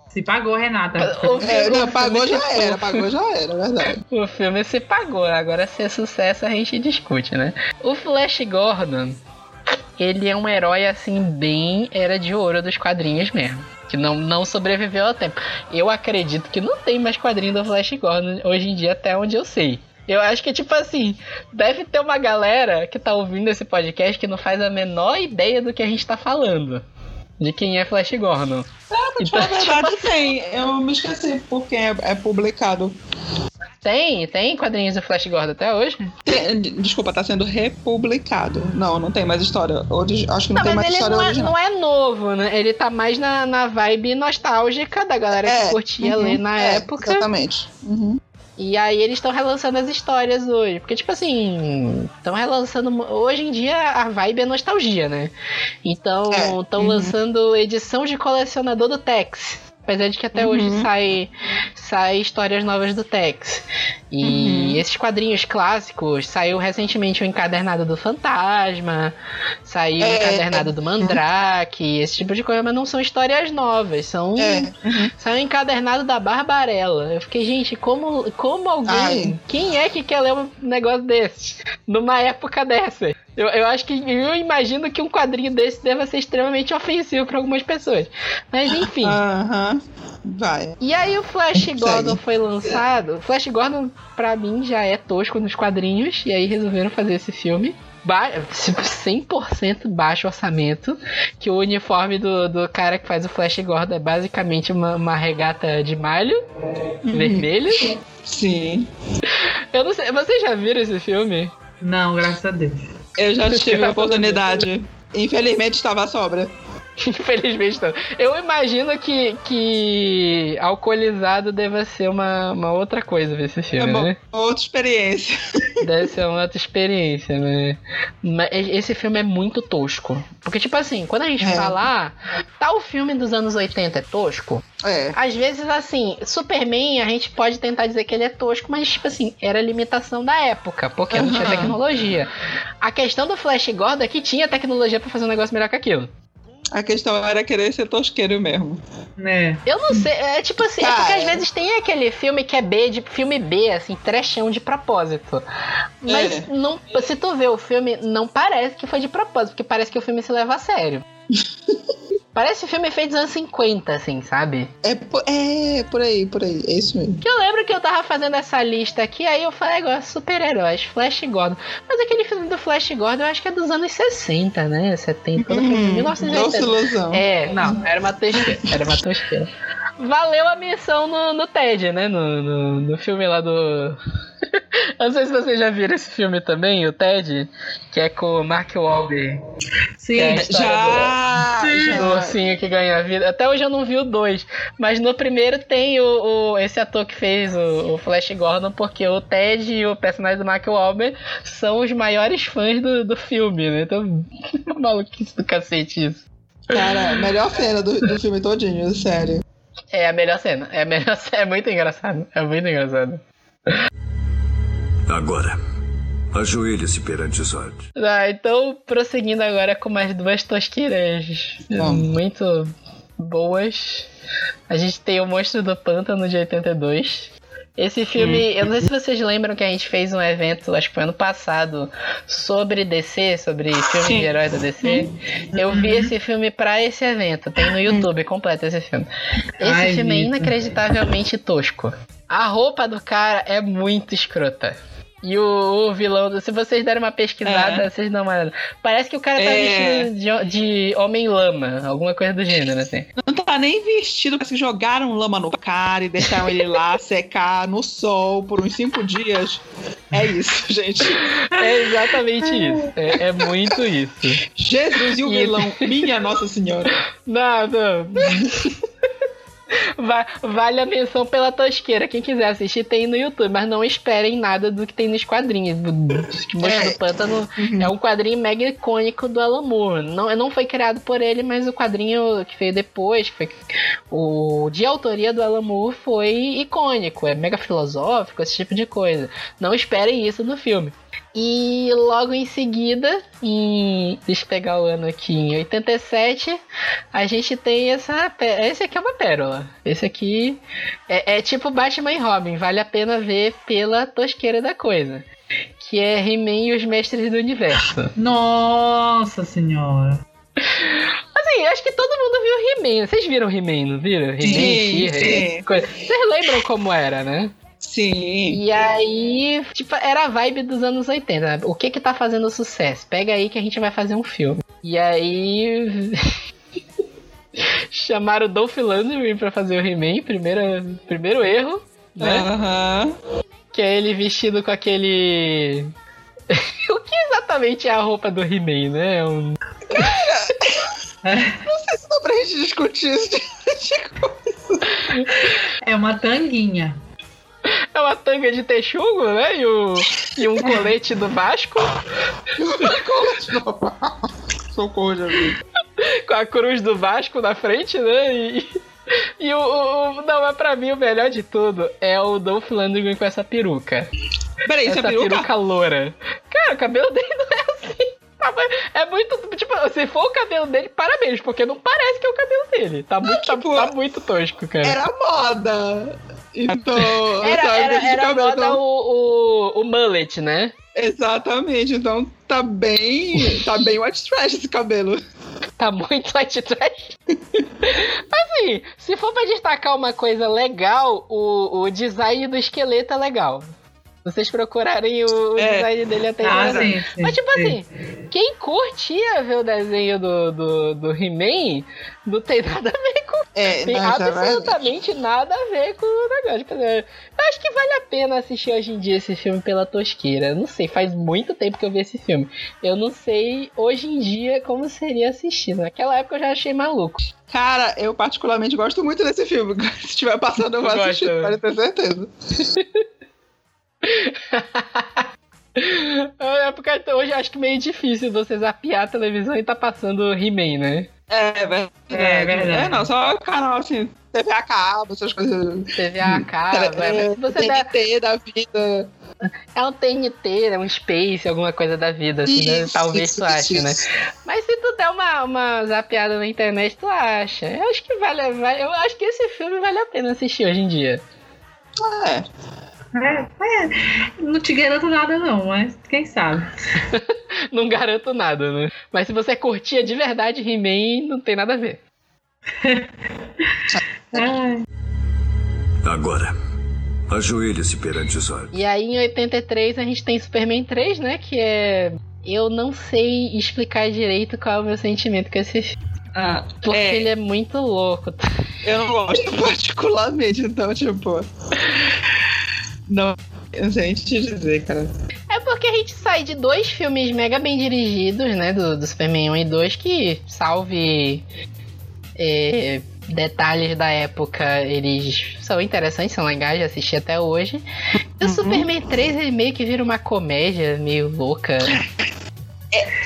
Se pagou, Renata. O É, filme- não, o pagou já se- era, pagou já era, é verdade. O filme se pagou, agora se é sucesso a gente discute, né? O Flash Gordon, ele é um herói assim, bem era de ouro dos quadrinhos mesmo. Que não, não sobreviveu ao tempo. Eu acredito que não tem mais quadrinho do Flash Gordon hoje em dia, até onde eu sei. Eu acho que, tipo assim, deve ter uma galera que tá ouvindo esse podcast que não faz a menor ideia do que a gente tá falando. De quem é Flash Gordon. Pra te falar a verdade, tem. Eu me esqueci por quem é, é publicado. Tem, tem quadrinhos do Flash Gordon até hoje? Tem- desculpa, tá sendo republicado. Não, não tem mais história. Ori- Acho que não, Não, tem mas mais ele história não é, original. não é novo, né? Ele tá mais na, na vibe nostálgica da galera que É, curtia uhum, ler na é, época. Exatamente. Uhum. E aí eles estão relançando as histórias hoje. Porque, tipo assim, estão relançando. Hoje em dia a vibe é nostalgia, né? Então, É, estão uhum. lançando edição de colecionador do Tex. Apesar de que até hoje Uhum. sai, sai histórias novas do Tex. E Uhum. esses quadrinhos clássicos, saiu recentemente o encadernado do Fantasma, saiu o É, encadernado do Mandrake, esse tipo de coisa, mas não são histórias novas, são, É. Uhum. são encadernado da Barbarella. Eu fiquei, gente, como, como alguém. Ai. Quem é que quer ler um negócio desse? Numa época dessa? Eu, eu acho que. Eu imagino que um quadrinho desse deva ser extremamente ofensivo para algumas pessoas. Mas enfim. Aham. Vai. E aí o Flash Segue. Gordon foi lançado. O Flash Gordon, pra mim, já é tosco nos quadrinhos. E aí resolveram fazer esse filme. Ba 100% baixo orçamento. Que o uniforme do, do cara que faz o Flash Gordon é basicamente uma, uma regata de malho vermelho. Sim. Eu não sei, vocês já viram esse filme? Não, graças a Deus. Eu já tive a oportunidade. Infelizmente estava sobra. Infelizmente não. Eu imagino que, que alcoolizado deva ser uma, uma outra coisa ver esse É filme, bom, né? outra experiência. Deve ser uma outra experiência, né? Mas esse filme é muito tosco. Porque, tipo assim, quando a gente É. fala, ah, tal filme dos anos 80 é tosco, É. às vezes, assim, Superman a gente pode tentar dizer que ele é tosco, mas, tipo assim, era limitação da época, porque não tinha tecnologia. A questão do Flash Gordon é que tinha tecnologia pra fazer um negócio melhor que aquilo. A questão era querer ser tosqueiro mesmo. Né? Eu não sei, é tipo assim, é porque Cara. às vezes tem aquele filme que é B, de filme B, assim, trechão de propósito. Mas É. não, se tu vê o filme, não parece que foi de propósito, porque parece que o filme se leva a sério. parece filme feito dos anos 50, assim, sabe? É, é por aí, por aí. É isso mesmo. Que eu lembro que eu tava fazendo essa lista aqui, aí eu falei agora, super-heróis, Flash Gordon. Mas aquele filme do Flash Gordon eu acho que é dos anos 60, né? 70, quando foi Uhum. 1980. Doce ilusão. É, não, era uma tosqueira. Era uma tosqueira. Valeu a missão no, no TED, né? No, no, no filme lá do. Eu não sei se vocês já viram esse filme também, o TED, que é com o Mark Wahlberg. Sim. É. Já, Sim. Do ursinho que ganha a vida. Até hoje eu não vi o dois. Mas no primeiro tem o, o- esse ator que fez o, o Flash Gordon, porque o Ted e o personagem do Mark Wahlberg são os maiores fãs do, do filme, né? Então, maluquice do cacete isso. Cara, melhor cena do, do filme todinho, sério. É a melhor cena. É a melhor cena. É muito engraçado. É muito engraçado. Agora, Ajoelhe-se perante Zod. Ah, então, prosseguindo agora com mais duas tosqueiras Vamos. muito boas. A gente tem o Monstro do Pântano de 82. Esse filme, eu não sei se vocês lembram que a gente fez um evento, acho que foi ano passado, sobre DC, sobre filmes de heróis da DC. Eu vi esse filme pra esse evento, tem no YouTube completo esse filme. Esse Ai, filme é inacreditavelmente tosco. A roupa do cara é muito escrota. E o, o vilão, se vocês derem uma pesquisada, É. vocês uma olhada. Parece que o cara tá É. vestido de, de homem-lama, alguma coisa do gênero, assim. Não tá nem vestido, parece que jogaram lama no cara e deixaram ele lá secar no sol por uns cinco dias. É isso, gente. É exatamente isso. É, é muito isso. Jesus e o vilão, minha Nossa Senhora. Não, não. Va- Vale a menção pela tosqueira. Quem quiser assistir tem no YouTube, mas não esperem nada do que tem nos quadrinhos. Monstro É. do Pântano é um quadrinho mega icônico do Alan Moore. Não, não foi criado por ele, mas o quadrinho que veio depois, que foi o de autoria do Alan Moore, foi icônico. É mega filosófico, esse tipo de coisa. Não esperem isso no filme. E logo em seguida, em. Deixa eu pegar o ano aqui, em 87, a gente tem essa. Esse aqui é uma pérola. Esse aqui é, é tipo Batman e Robin, vale a pena ver pela tosqueira da coisa. Que é He-Man e os Mestres do Universo. Nossa senhora. Assim, acho que todo mundo viu He-Man. Vocês viram He-Man, não viram? He-Man. Vocês lembram como era, né? Sim. E aí, tipo, era a vibe dos anos 80. O que que tá fazendo sucesso? Pega aí que a gente vai fazer um filme. E aí. Chamaram o Dolph Lundgren pra fazer o He-Man, primeiro, primeiro erro, né? Aham. Que é ele vestido com aquele. o que exatamente é a roupa do He-Man, né? É Um... Não sei se dá pra gente discutir isso. tipo, É uma tanguinha. É uma tanga de texugo, né? E, o... e um colete do Vasco. Socorro, Jesus. com a cruz do Vasco na frente, né? E, e o, o, Não, mas pra mim o melhor de tudo é o Dolph Lundgren com essa peruca. Peraí, isso é essa peruca? loura. Cara, o cabelo dele não é assim. Tá, É muito. Tipo, se for o cabelo dele, parabéns, porque não parece que é o cabelo dele. Tá muito, tá- tipo, tá, muito tosco, cara. Era moda. Então, Era, sabe, era, era cabelo, moda então- o, o, o mullet, né? Exatamente, então tá bem. Tá bem white trash esse cabelo. Tá muito white trash. assim, se for pra destacar uma coisa legal, o, o design do esqueleto é legal. Vocês procurarem o, É. design dele até Ah, agora. sim, sim. Mas tipo sim. assim, quem curtia ver o desenho do, do, do He-Man não tem nada a ver com. É, Tem é absolutamente nada a ver com o negócio. Eu acho que vale a pena assistir hoje em dia esse filme pela tosqueira. Eu não sei, faz muito tempo que eu vi esse filme. Eu não sei hoje em dia como seria assistir. Naquela época eu já achei maluco. Cara, eu particularmente gosto muito desse filme. Se estiver passando, eu vou assistir, pode ter certeza. É porque hoje eu acho que meio difícil você zapear a televisão e tá passando He-Man, né? É verdade. É verdade. É, não, só canal assim, TV a cabo, essas coisas. TV a cabo, é, se você der, TNT da vida. é um TNT, é um Space, alguma coisa da vida, assim, né? Talvez isso, tu ache, isso, né? Mas se tu der uma, uma zapeada na internet, tu acha. Eu acho que vale, vale. Eu acho que esse filme vale a pena assistir hoje em dia. É. É, é, não te garanto nada não, mas quem sabe. Não garanto nada, né? Mas se você curtia de verdade He-Man, não tem nada a ver. Ai, Agora, ajoelhe-se perante Zod. E aí em 83 a gente tem Superman 3, né? Que é. Eu não sei explicar direito qual é o meu sentimento com esse filme. Ah, Porque é, ele é muito louco. eu não gosto particularmente, então, tipo. Não, nem te dizer, cara. É porque a gente sai de dois filmes mega bem dirigidos, né? Do, do Superman 1 e 2, que, salve é, detalhes da época, eles são interessantes, são legais de assistir até hoje. E o Superman 3 ele meio que vira uma comédia meio louca.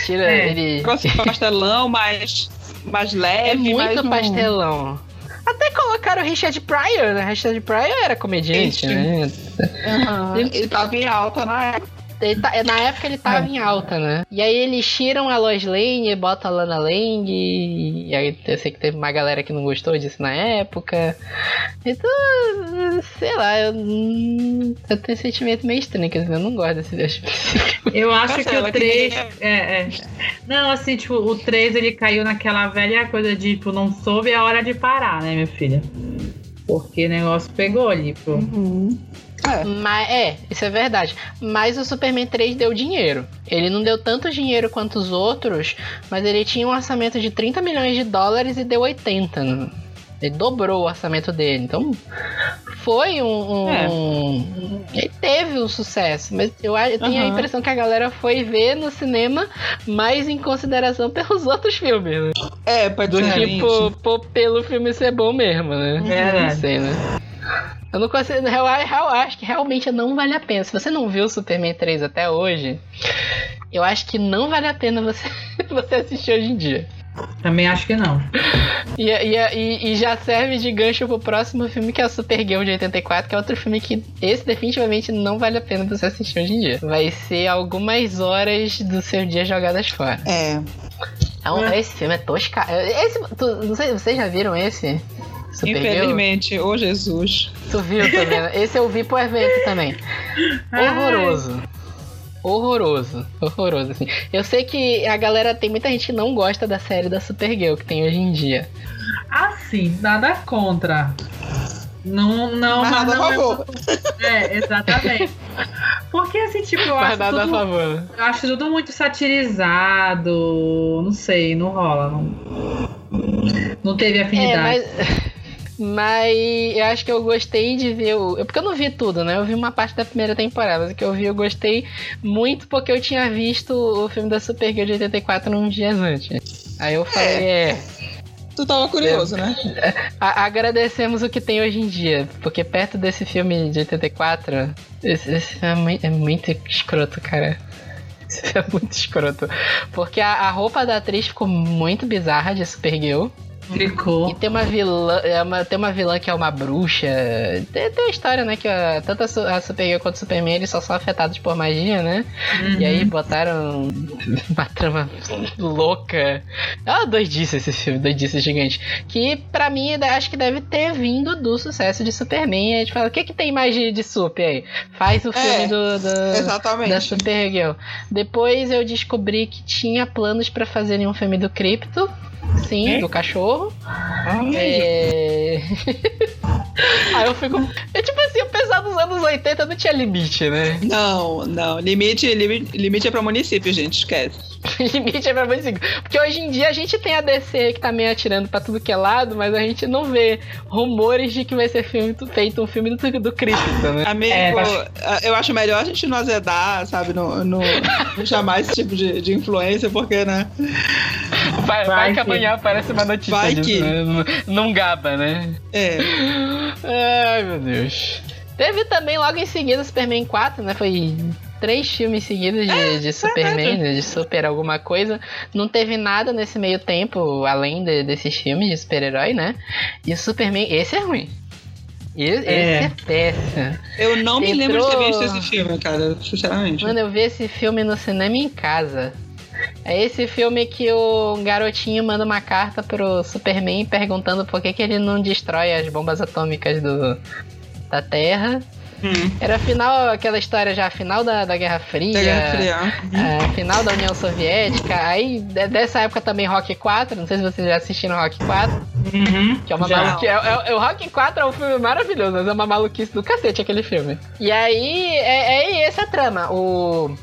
Tira É. ele. Pastelão, mais, mais leve, É mais muito um- pastelão. Até colocaram o Richard Pryor, né? Richard Pryor era comediante, Sim. né? Aham, Ele tava em alta na época. Ele tá- na época ele tava em alta, né? E aí eles tiram a Lois Lane, botam a Lana Lang, e aí eu sei que teve uma galera que não gostou disso na época. Então, sei lá, eu, eu tenho um sentimento meio estranho, quer dizer, eu não gosto desse filme. Eu acho que o 3. queria- É, é. Não, assim, tipo, o 3 ele caiu naquela velha coisa de, tipo, não soube a hora de parar, né, minha filha? Porque o negócio pegou ali, pô. É. Mas, é, isso é verdade. Mas o Superman 3 deu dinheiro. Ele não deu tanto dinheiro quanto os outros, mas ele tinha um orçamento de 30 milhões de dólares e deu 80. né? Ele dobrou o orçamento dele. Então, foi um. um- É. um- Ele teve um sucesso. Mas eu, a- eu tenho a Aham. impressão que a galera foi ver no cinema mais em consideração pelos outros filmes. Né? É, pode Do ser. tipo, pô, pelo filme ser bom mesmo, né? Verdade. Não sei, né? Eu não consigo. Eu, eu acho que realmente não vale a pena. Se você não viu o Superman 3 até hoje, eu acho que não vale a pena você, você assistir hoje em dia. Também acho que não. E, e, e, e já serve de gancho pro próximo filme, que é o Supergirl de 84, que é outro filme que esse definitivamente não vale a pena você assistir hoje em dia. Vai ser algumas horas do seu dia jogadas fora. É. Então, É. esse filme é tosca. Esse, tu, não sei, vocês já viram esse? Supergirl? Infelizmente, ô Jesus. Tu viu também? Esse eu vi pro evento também. Horroroso. Horroroso. Horroroso, assim. Eu sei que a galera tem muita gente que não gosta da série da Supergirl que tem hoje em dia. Assim, nada contra. Não, não, Mas mas nada a não é favor. É, exatamente. Porque assim, tipo, eu Mas acho, nada a tudo, favor. eu acho tudo muito satirizado. Não sei, não rola. Não, não teve É, afinidade. mas. Mas eu acho que eu gostei de ver o. eu- Porque eu não vi tudo, né? Eu vi uma parte da primeira temporada, mas o que eu vi eu gostei muito porque eu tinha visto o filme da Supergirl de 84 uns dias antes. Aí eu falei, é. Tu tava curioso, né? A- agradecemos o que tem hoje em dia, porque perto desse filme de 84, esse, esse é, mui- é muito escroto, cara. Esse filme é muito escroto. Porque a, a roupa da atriz ficou muito bizarra de Supergirl. Ficou. E tem uma vilã, é uma, tem uma vilã que é uma bruxa. Tem, tem a história, né? Que a- tanto a, Su- a Supergirl quanto o Superman eles só são afetados por magia, né? Uhum. E aí botaram uma trama louca. Ah, doidice esse filme, doidice gigante. Que pra mim ainda acho que deve ter vindo do sucesso de Superman. A gente fala, o que, que tem mais de, de super aí? Faz o filme É, do, do- da Exatamente. Supergirl. Depois eu descobri que tinha planos pra fazerem um filme do Krypto. Sim, É? do cachorro. Ai, É... Aí eu fico. É tipo assim, o pessoal dos anos 80 não tinha limite, né? Não, não. Limite, limite, limite é pra município, gente. Esquece. limite é pra você. Porque hoje em dia a gente tem a DC que tá meio atirando pra tudo que é lado, mas a gente não vê rumores de que vai ser filme, feito um filme do, do Krypton, né? Amigo, É, mas- eu acho melhor a gente não azedar, sabe? Não, não, não chamar esse tipo de, de influência, porque, né? Vai, vai Vai que que- amanhã aparece uma notícia Vai disso, que- né? Não, não gaba, né? É. Ai, meu Deus. Teve também logo em seguida Superman 4, né? Foi três filmes seguidos de, de Superman, né? de super alguma coisa. Não teve nada nesse meio tempo, além de- desses filmes de super-herói, né? E o Superman, esse é ruim. Esse É. é péssimo. Eu não me lembro de ter Entrou- visto esse filme, cara, sinceramente. Mano, eu vi esse filme no cinema em casa. É esse filme que o garotinho manda uma carta pro Superman perguntando por que, que ele não destrói as bombas atômicas do, da Terra. Hum. Era final, aquela história já, final da, da Guerra Fria. Da Guerra Fria. é, final da União Soviética. Aí, de- dessa época também Rock 4. Não sei se vocês já assistiram Rock 4. Uhum. Que é uma maluquice. É, é- é- o Rock 4 é um filme maravilhoso, mas é uma maluquice do cacete aquele filme. E aí, é, é essa a trama. O,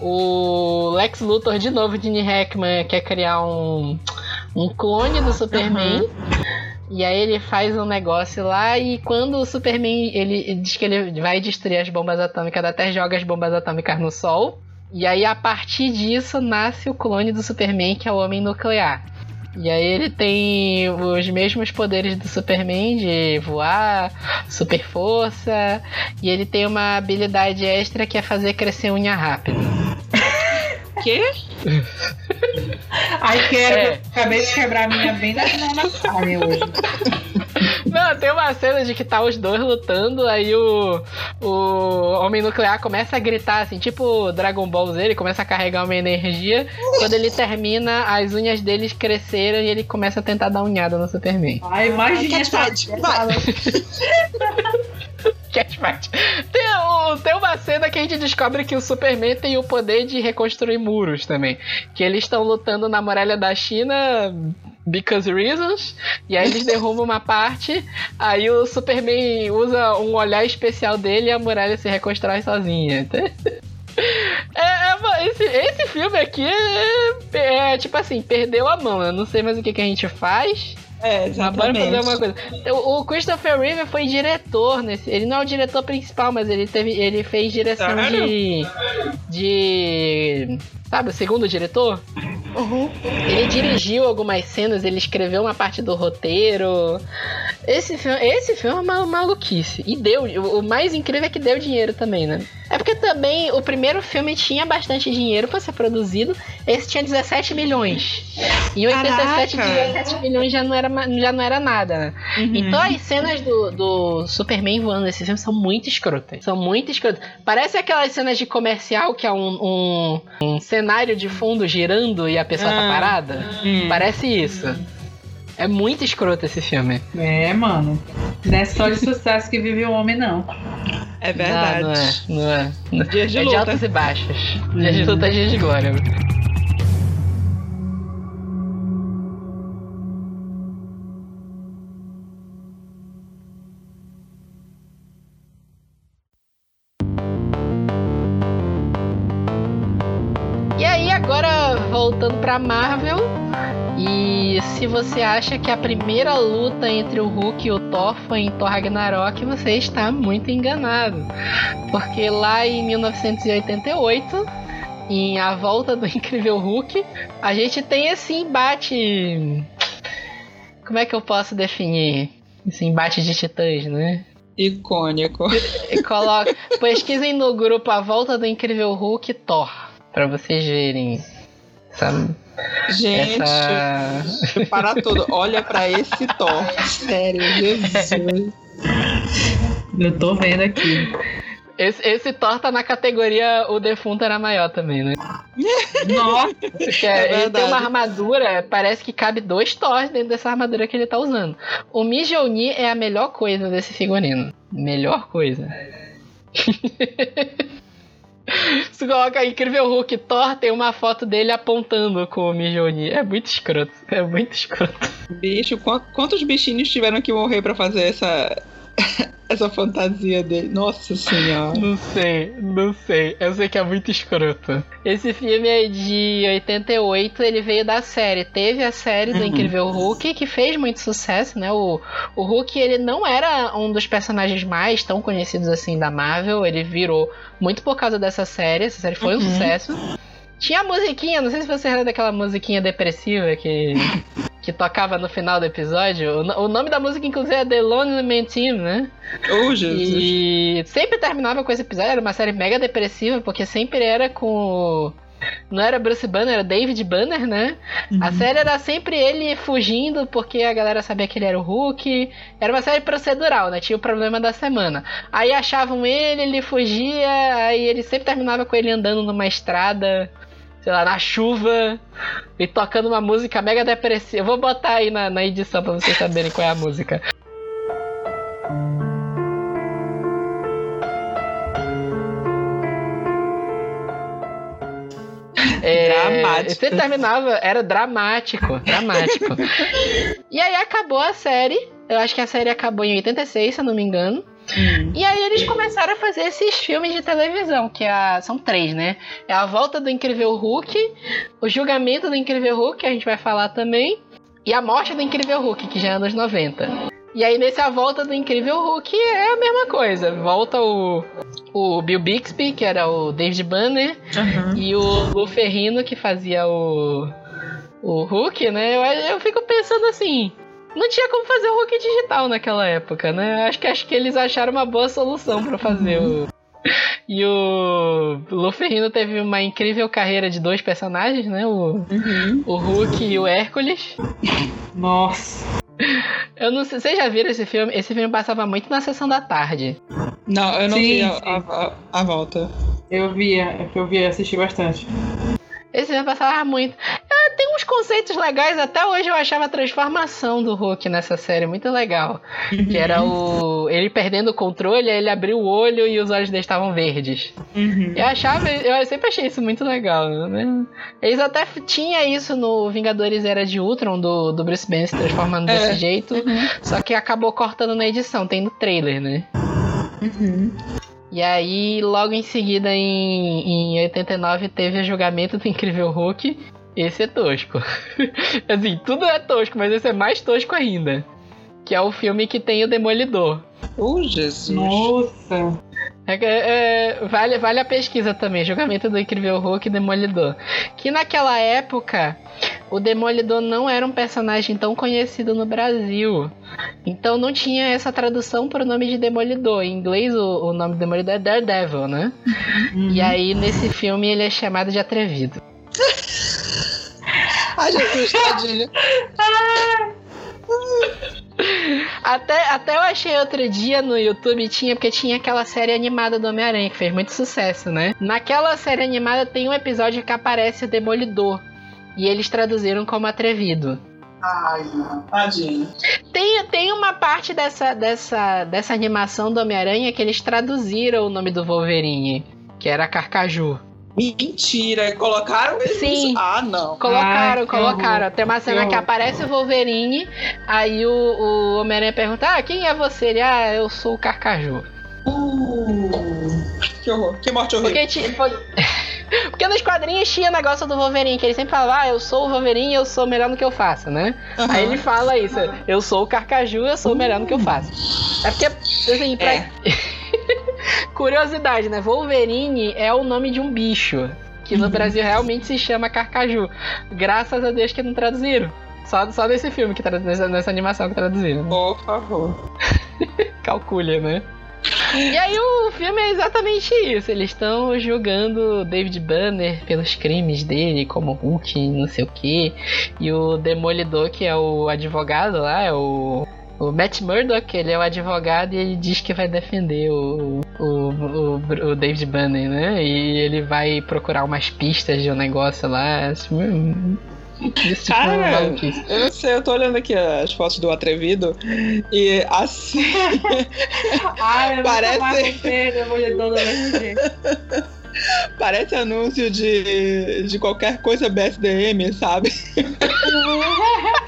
o Lex Luthor, de novo, Gene Hackman, quer criar um, um clone do Superman. E aí ele faz um negócio lá e quando o Superman ele diz que ele vai destruir as bombas atômicas da Terra, joga as bombas atômicas no Sol. E aí a partir disso nasce o clone do Superman, que é o Homem Nuclear. E aí ele tem os mesmos poderes do Superman de voar, super força, e ele tem uma habilidade extra que é fazer crescer unha rápido. Quê? Ai, quero. É. Acabei de quebrar a minha bem na carne hoje. Não, tem uma cena de que tá os dois lutando, aí o, o Homem Nuclear começa a gritar, assim, tipo Dragon Ball Z, ele começa a carregar uma energia. Quando ele termina, as unhas deles cresceram e ele começa a tentar dar unhada no Superman. Ai, imagina Catfight, essa vai. Catfight. Tem, tem uma cena que a gente descobre que o Superman tem o poder de reconstruir muros também. Que eles estão lutando na muralha da China. Because reasons, e aí eles derrubam uma parte, aí o Superman usa um olhar especial dele e a muralha se reconstrói sozinha. É, é esse, esse filme aqui é, é, tipo assim, perdeu a mão. Eu não sei mais o que, que a gente faz. É, exatamente. fazer uma coisa. O, o Christopher Reeve foi diretor nesse. Ele não é o diretor principal, mas ele teve. Ele fez direção Sério? de. De. Sabe, o segundo diretor? Uhum. Ele dirigiu algumas cenas, ele escreveu uma parte do roteiro. Esse filme, esse filme é uma maluquice. E deu. O, mais incrível é que deu dinheiro também, né? É porque também o primeiro filme tinha bastante dinheiro pra ser produzido. Esse tinha 17 milhões. E 87 de Caraca. 17 milhões já não era, já não era nada, né? Uhum. Então as cenas do, do Superman voando nesse filme são muito escrotas. São muito escrotas. Parece aquelas cenas de comercial que é um, um, um cenário de fundo girando e a pessoa tá Ah. parada. Hum. Parece isso. É muito escroto esse filme. É, mano. Não é só de sucesso que vive o homem, não. É verdade. Não, não é. Não é. Não é. Dias de é de altos e baixos. Dias de luta, dias de glória. Pra Marvel. E se você acha que a primeira luta entre o Hulk e o Thor foi em Thor Ragnarok, você está muito enganado. Porque lá em 1988, em A Volta do Incrível Hulk, a gente tem esse embate. Como é que eu posso definir? Esse embate de titãs, né? Icônico. Coloca, pesquisem no grupo A Volta do Incrível Hulk Thor, pra vocês verem. Essa, Gente, essa... para tudo. Olha pra esse Thor. Sério, Jesus. Eu tô vendo aqui. Esse, esse Thor tá na categoria O Defunto era maior também, né? Nossa, Porque É ele tem uma armadura, parece que cabe dois Thors dentro dessa armadura que ele tá usando. O Mijouni é a melhor coisa desse figurino. Melhor coisa. Se coloca Incrível Hulk Thor, tem uma foto dele apontando com o Mijouni. É muito escroto. É muito escroto. Bicho, qu- quantos bichinhos tiveram que morrer pra fazer essa, essa fantasia dele? Nossa senhora. Não sei, não sei. Eu sei que é muito escroto. Esse filme é de 88, ele veio da série. Teve a série do Uhum. Incrível Hulk, que fez muito sucesso, né? O, o Hulk, ele não era um dos personagens mais tão conhecidos assim da Marvel. Ele virou muito por causa dessa série. Essa série foi um Uhum. sucesso. Tinha a musiquinha, não sei se você era daquela musiquinha depressiva que, que tocava no final do episódio. O, o nome da música, inclusive, é The Lonely Man Team, né? Oh, Jesus. E sempre terminava com esse episódio, era uma série mega depressiva, porque sempre era com. Não era Bruce Banner, era David Banner, né? A série era sempre ele fugindo, porque a galera sabia que ele era o Hulk. Era uma série procedural, né? Tinha o problema da semana. Aí achavam ele, ele fugia, aí ele sempre terminava com ele andando numa estrada, sei lá, na chuva, e tocando uma música mega depressiva. Eu vou botar aí na, na edição pra vocês saberem qual é a música. É, Dramático. Você terminava, era dramático, dramático. e aí acabou a série. Eu acho que a série acabou em 86, se eu não me engano. Hum. E aí eles começaram a fazer esses filmes de televisão, que é a- são três, né? É a volta do Incrível Hulk, o julgamento do Incrível Hulk, que a gente vai falar também, e a morte do Incrível Hulk, que já é anos 90. E aí nesse A Volta do Incrível Hulk é a mesma coisa. Volta o, o Bill Bixby, que era o David Banner, Aham. e o Lu Ferrino, que fazia o, o Hulk, né? Eu, eu fico pensando assim. Não tinha como fazer o Hulk digital naquela época, né? Acho que, acho que eles acharam uma boa solução pra fazer o. E o Lu Ferrino teve uma incrível carreira de dois personagens, né? O, Uhum. o Hulk e o Hércules. nossa. Eu não sei, vocês já viram esse filme? Esse filme passava muito na sessão da tarde. Não, eu não Sim, vi a, sim. a, a- a volta. Eu via, eu via, assisti bastante. Esse filme passava muito. É, tem uns conceitos legais, até hoje eu achava a transformação do Hulk nessa série muito legal. Que era o. ele perdendo o controle, ele abriu o olho e os olhos dele estavam verdes. Uhum. Eu achava, eu sempre achei isso muito legal, né? Eles até tinha isso no Vingadores Era de Ultron, do, do Bruce Banner se transformando É. desse jeito, só que acabou cortando na edição, tem no trailer, né? E aí, logo em seguida, em, em 89, teve o julgamento do Incrível Hulk. Esse é tosco. assim, tudo é tosco, mas esse é mais tosco ainda. Que é o filme que tem o Demolidor. Oh, Jesus. Nossa. É, é, é, vale, vale a pesquisa também, julgamento do Incrível Hulk e Demolidor. Que naquela época, o Demolidor não era um personagem tão conhecido no Brasil. Então não tinha essa tradução para o nome de Demolidor. Em inglês, o, o nome do Demolidor é Daredevil, né? E aí, nesse filme, ele é chamado de Atrevido. Ai, Jesus, tadinho. Até, até eu achei outro dia no YouTube, tinha, porque tinha aquela série animada do Homem-Aranha, que fez muito sucesso, né? Naquela série animada tem um episódio que aparece o Demolidor. E eles traduziram como atrevido. Ai. Tadinho. Tem, tem uma parte dessa, dessa, dessa animação do Homem-Aranha que eles traduziram o nome do Wolverine, que era Carcaju. Mentira, colocaram isso? Sim. Ah, não. Colocaram, Ai, colocaram. horror. Tem uma cena Que aparece o Wolverine, aí o, o Homem-Aranha pergunta: Ah, quem é você? Ele, ah, eu sou o Carcaju. Uh, que horror. Que morte horrível. Porque, ti- po- porque nos quadrinhos tinha negócio do Wolverine, que ele sempre falava, ah, eu sou o Wolverine eu sou o melhor no que eu faço, né? Aham. Aí ele fala isso, eu sou o Carcaju, eu sou o melhor no que eu faço. É porque, assim, pra... É. Curiosidade, né? Wolverine é o nome de um bicho, que no Brasil realmente se chama Carcaju. Graças a Deus que não traduziram. Só, só nesse filme, que nessa, nessa animação que traduziram. né? Por favor. Calcule, né? E aí o filme é exatamente isso. Eles estão julgando o David Banner pelos crimes dele, como Hulk, não sei o que. E o Demolidor, que é o advogado lá, é o. O Matt Murdock, ele é o advogado e ele diz que vai defender o, o, o, o David Banner, né? E ele vai procurar umas pistas de um negócio lá. Assim, Isso tipo Cara, eu não sei, eu tô olhando aqui as fotos do Atrevido e assim. Ai, eu Parece- vou. Parece anúncio de, de qualquer coisa BSDM, sabe?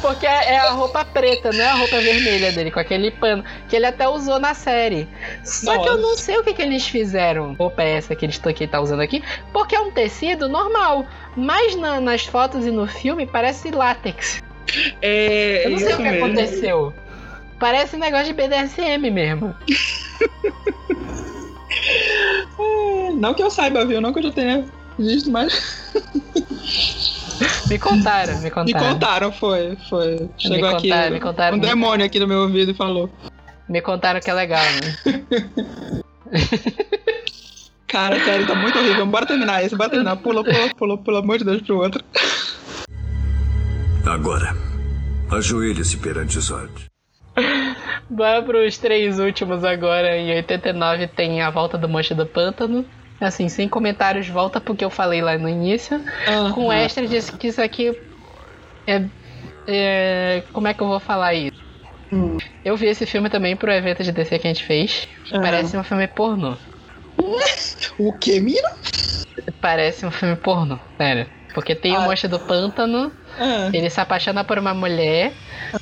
Porque é a roupa preta, não é a roupa vermelha dele, com aquele pano. Que ele até usou na série. Só que eu não sei o que, que eles fizeram. Roupa é essa que eles que ele tá usando aqui. Porque é um tecido normal. Mas na- nas fotos e no filme parece látex. É, Eu não sei o que mesmo. aconteceu. Parece um negócio de BDSM mesmo. É, Não que eu saiba, viu? Não que eu já tenha visto, mas Me contaram, me me contaram. contaram, foi. foi. Chegou aqui contaram, me contaram. um demônio aqui no meu ouvido e falou. Me contaram que é legal, né? Cara, sério, tá muito horrível. Bora terminar esse, bora terminar. Pula, pula, pula, pelo amor de Deus, pro outro. Agora, ajoelhe-se perante Zod. Bora pros três últimos agora. Em 89 tem a volta do Monstro do Pântano. Assim, sem comentários, volta porque eu falei lá no início. Com extra disse que isso aqui é, é- Como é que eu vou falar isso? Hum. Eu vi esse filme também pro evento de DC que a gente fez. Aham. Parece um filme pornô. O que, Mira? Parece um filme pornô, sério. Porque tem o Ah. Monstro do Pântano, Ah, ele se apaixona por uma mulher.